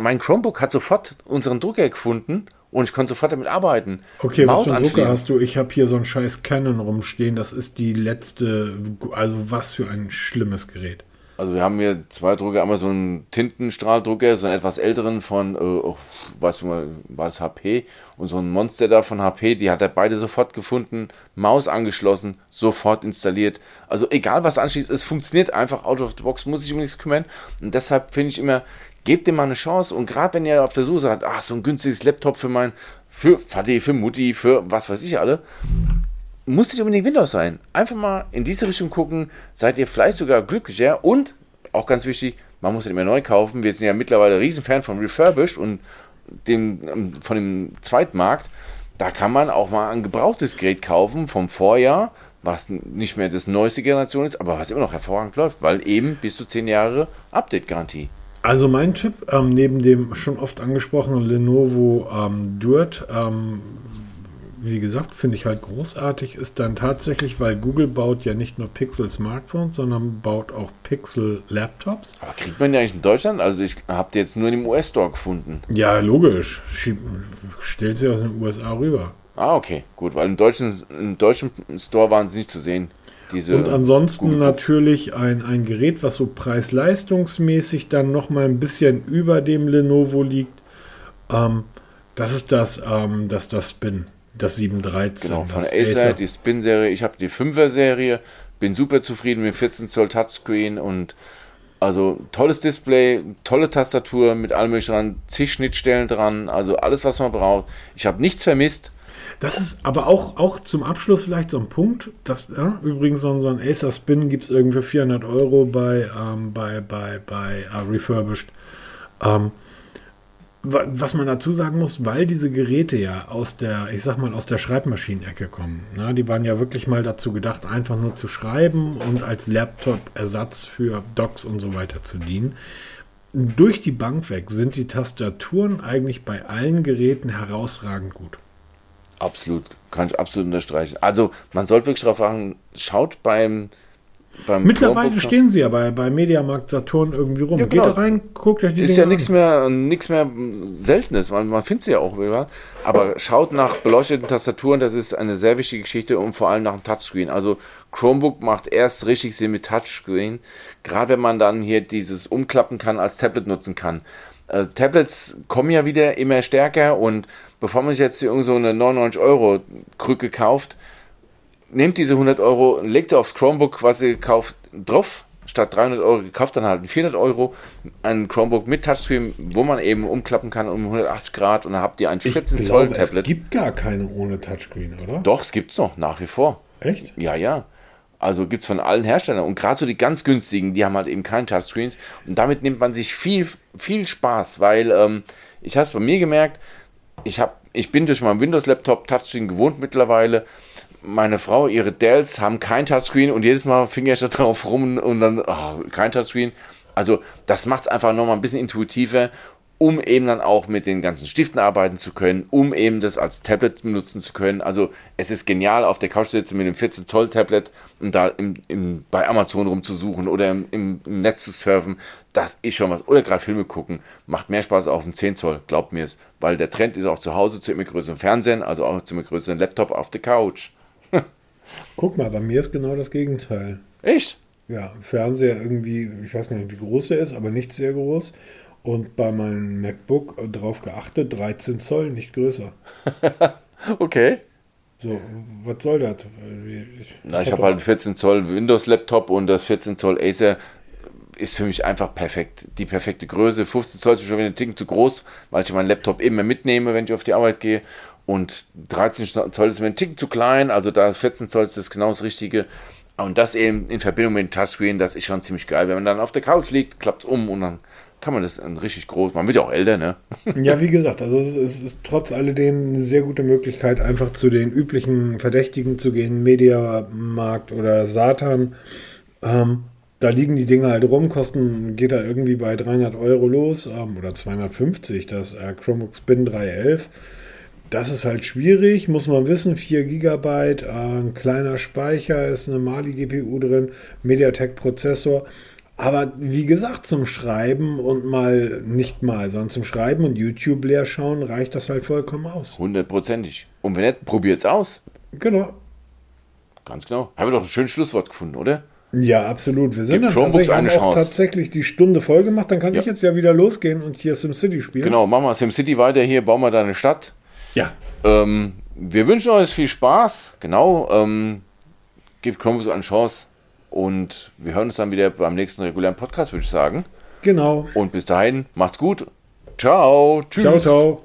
S2: mein Chromebook hat sofort unseren Drucker gefunden und ich konnte sofort damit arbeiten.
S1: Okay, Maus was für einen Drucker hast du? Ich habe hier so ein scheiß Canon rumstehen. Das ist die letzte, also was für ein schlimmes Gerät.
S2: Also wir haben hier zwei Drucker, einmal so einen Tintenstrahldrucker, so einen etwas älteren von, äh, oh, weißt du mal, war das HP und so ein Monster da von HP, die hat er beide sofort gefunden, Maus angeschlossen, sofort installiert. Also egal was anschließt, es funktioniert einfach out of the box, muss sich um nichts kümmern und deshalb finde ich immer, Gebt dem mal eine Chance und gerade wenn ihr auf der Suche seid, ach, so ein günstiges Laptop für mein, für Vati, für Mutti, für was weiß ich alle, muss nicht unbedingt Windows sein. Einfach mal in diese Richtung gucken, seid ihr vielleicht sogar glücklicher und auch ganz wichtig, man muss nicht mehr neu kaufen. Wir sind ja mittlerweile Riesenfan von Refurbished und dem, von dem Zweitmarkt. Da kann man auch mal ein gebrauchtes Gerät kaufen vom Vorjahr, was nicht mehr das neueste Generation ist, aber was immer noch hervorragend läuft, weil eben bis zu 10 Jahre Update-Garantie.
S1: Also mein Tipp, ähm, neben dem schon oft angesprochenen Lenovo ähm, Duet, ähm, wie gesagt, finde ich halt großartig, ist dann tatsächlich, weil Google baut ja nicht nur Pixel-Smartphones, sondern baut auch Pixel-Laptops.
S2: Aber kriegt man ja eigentlich in Deutschland? Also ich habe die jetzt nur in dem US-Store gefunden.
S1: Ja, logisch. Stellt sie aus den USA rüber.
S2: Ah, okay, gut, weil im deutschen, im deutschen Store waren sie nicht zu sehen.
S1: Diese und ansonsten natürlich ein, ein Gerät, was so preis-leistungsmäßig dann nochmal ein bisschen über dem Lenovo liegt. Ähm, das ist das, ähm, das, das Spin, das 713.
S2: Genau, von Acer, Acer. die Spin-Serie. Ich habe die 5er-Serie, bin super zufrieden mit 14 Zoll Touchscreen und also tolles Display, tolle Tastatur mit allem möglichen dran, zig Schnittstellen dran, also alles, was man braucht. Ich habe nichts vermisst.
S1: Das ist aber auch, auch zum Abschluss vielleicht so ein Punkt. Das, ja, übrigens, so, ein Acer Spin gibt es irgendwie 400 Euro bei, ähm, bei, bei, bei uh, Refurbished. Ähm, was man dazu sagen muss, weil diese Geräte ja aus der, ich sag mal, aus der Schreibmaschinenecke kommen. Ne? Die waren ja wirklich mal dazu gedacht, einfach nur zu schreiben und als Laptop-Ersatz für Docs und so weiter zu dienen. Durch die Bank weg sind die Tastaturen eigentlich bei allen Geräten herausragend gut.
S2: Absolut, kann ich absolut unterstreichen. Also man sollte wirklich darauf achten, schaut beim,
S1: beim Mittlerweile stehen sie ja bei, bei Mediamarkt Saturn irgendwie rum. Ja, genau. Geht da rein, guckt euch
S2: die Ist Dinge ja nichts mehr, nichts mehr Seltenes, man, man findet sie ja auch wieder. Aber schaut nach beleuchteten Tastaturen, das ist eine sehr wichtige Geschichte und vor allem nach dem Touchscreen. Also Chromebook macht erst richtig Sinn mit Touchscreen, gerade wenn man dann hier dieses Umklappen kann, als Tablet nutzen kann. Also Tablets kommen ja wieder immer stärker und bevor man sich jetzt irgend so eine 99 Euro Krücke kauft, nehmt diese 100 Euro, legt aufs Chromebook, was ihr kauft, drauf. Statt 300 Euro gekauft, dann halt 400 Euro ein Chromebook mit Touchscreen, wo man eben umklappen kann um 180 Grad und dann habt ihr ein 14 ich Zoll glaube, Tablet.
S1: Es gibt gar keine ohne Touchscreen, oder?
S2: Doch, es gibt es noch, nach wie vor.
S1: Echt?
S2: Ja, ja. Also gibt es von allen Herstellern. Und gerade so die ganz günstigen, die haben halt eben keine Touchscreens. Und damit nimmt man sich viel, viel Spaß, weil ähm, ich habe es bei mir gemerkt, ich, hab, ich bin durch meinen Windows-Laptop Touchscreen gewohnt mittlerweile. Meine Frau, ihre Dells haben kein Touchscreen und jedes Mal finger ich da drauf rum und dann oh, kein Touchscreen. Also das macht es einfach nochmal ein bisschen intuitiver um eben dann auch mit den ganzen Stiften arbeiten zu können, um eben das als Tablet benutzen zu können. Also es ist genial, auf der Couch zu sitzen mit dem 14 Zoll Tablet und da im, im, bei Amazon rumzusuchen oder im, im, Netz zu surfen. Das ist schon was. Oder gerade Filme gucken. Macht mehr Spaß auf dem 10 Zoll, glaubt mir es. Weil der Trend ist auch zu Hause zu immer größeren Fernsehen, also auch zu immer größeren Laptop auf der Couch.
S1: Guck mal, bei mir ist genau das Gegenteil.
S2: Echt?
S1: Ja, Fernseher irgendwie, ich weiß gar nicht, wie groß der ist, aber nicht sehr groß und bei meinem MacBook darauf geachtet, 13 Zoll, nicht größer.
S2: okay.
S1: So, was soll das?
S2: Ich, Na, ich habe halt einen 14 Zoll Windows-Laptop und das 14 Zoll Acer ist für mich einfach perfekt. Die perfekte Größe. 15 Zoll ist schon wieder ein Ticken zu groß, weil ich meinen Laptop immer mitnehme, wenn ich auf die Arbeit gehe. Und 13 Zoll ist mir ein Ticken zu klein, also da ist 14 Zoll ist das genau das Richtige. Und das eben in Verbindung mit dem Touchscreen, das ist schon ziemlich geil. Wenn man dann auf der Couch liegt, klappt es um und dann kann man das richtig groß. Man wird ja auch älter, ne?
S1: Ja, wie gesagt, also es ist, ist, trotz alledem eine sehr gute Möglichkeit, einfach zu den üblichen Verdächtigen zu gehen, Mediamarkt oder Satan. Ähm, da liegen die Dinge halt rum, kosten, geht da irgendwie bei 300 Euro los ähm, oder 250, das äh, Chromebook Spin 311. Das ist halt schwierig, muss man wissen. 4 GB, äh, ein kleiner Speicher, ist eine Mali GPU drin, MediaTek Prozessor. Aber wie gesagt, zum Schreiben und mal, nicht mal, sondern zum Schreiben und YouTube leer schauen, reicht das halt vollkommen aus.
S2: Hundertprozentig. Und wenn nicht, probiert's aus.
S1: Genau.
S2: Ganz genau. Haben wir doch ein schönes Schlusswort gefunden, oder?
S1: Ja, absolut. Wir sind dann tatsächlich, eine auch tatsächlich die Stunde voll gemacht. Dann kann ja. ich jetzt ja wieder losgehen und hier SimCity spielen.
S2: Genau, machen wir SimCity weiter hier, bauen wir da eine Stadt.
S1: Ja.
S2: Ähm, wir wünschen euch viel Spaß. Genau. Ähm, gebt Chromebooks eine Chance. Und wir hören uns dann wieder beim nächsten regulären Podcast, würde ich sagen.
S1: Genau.
S2: Und bis dahin, macht's gut. Ciao.
S1: Tschüss. Ciao, ciao.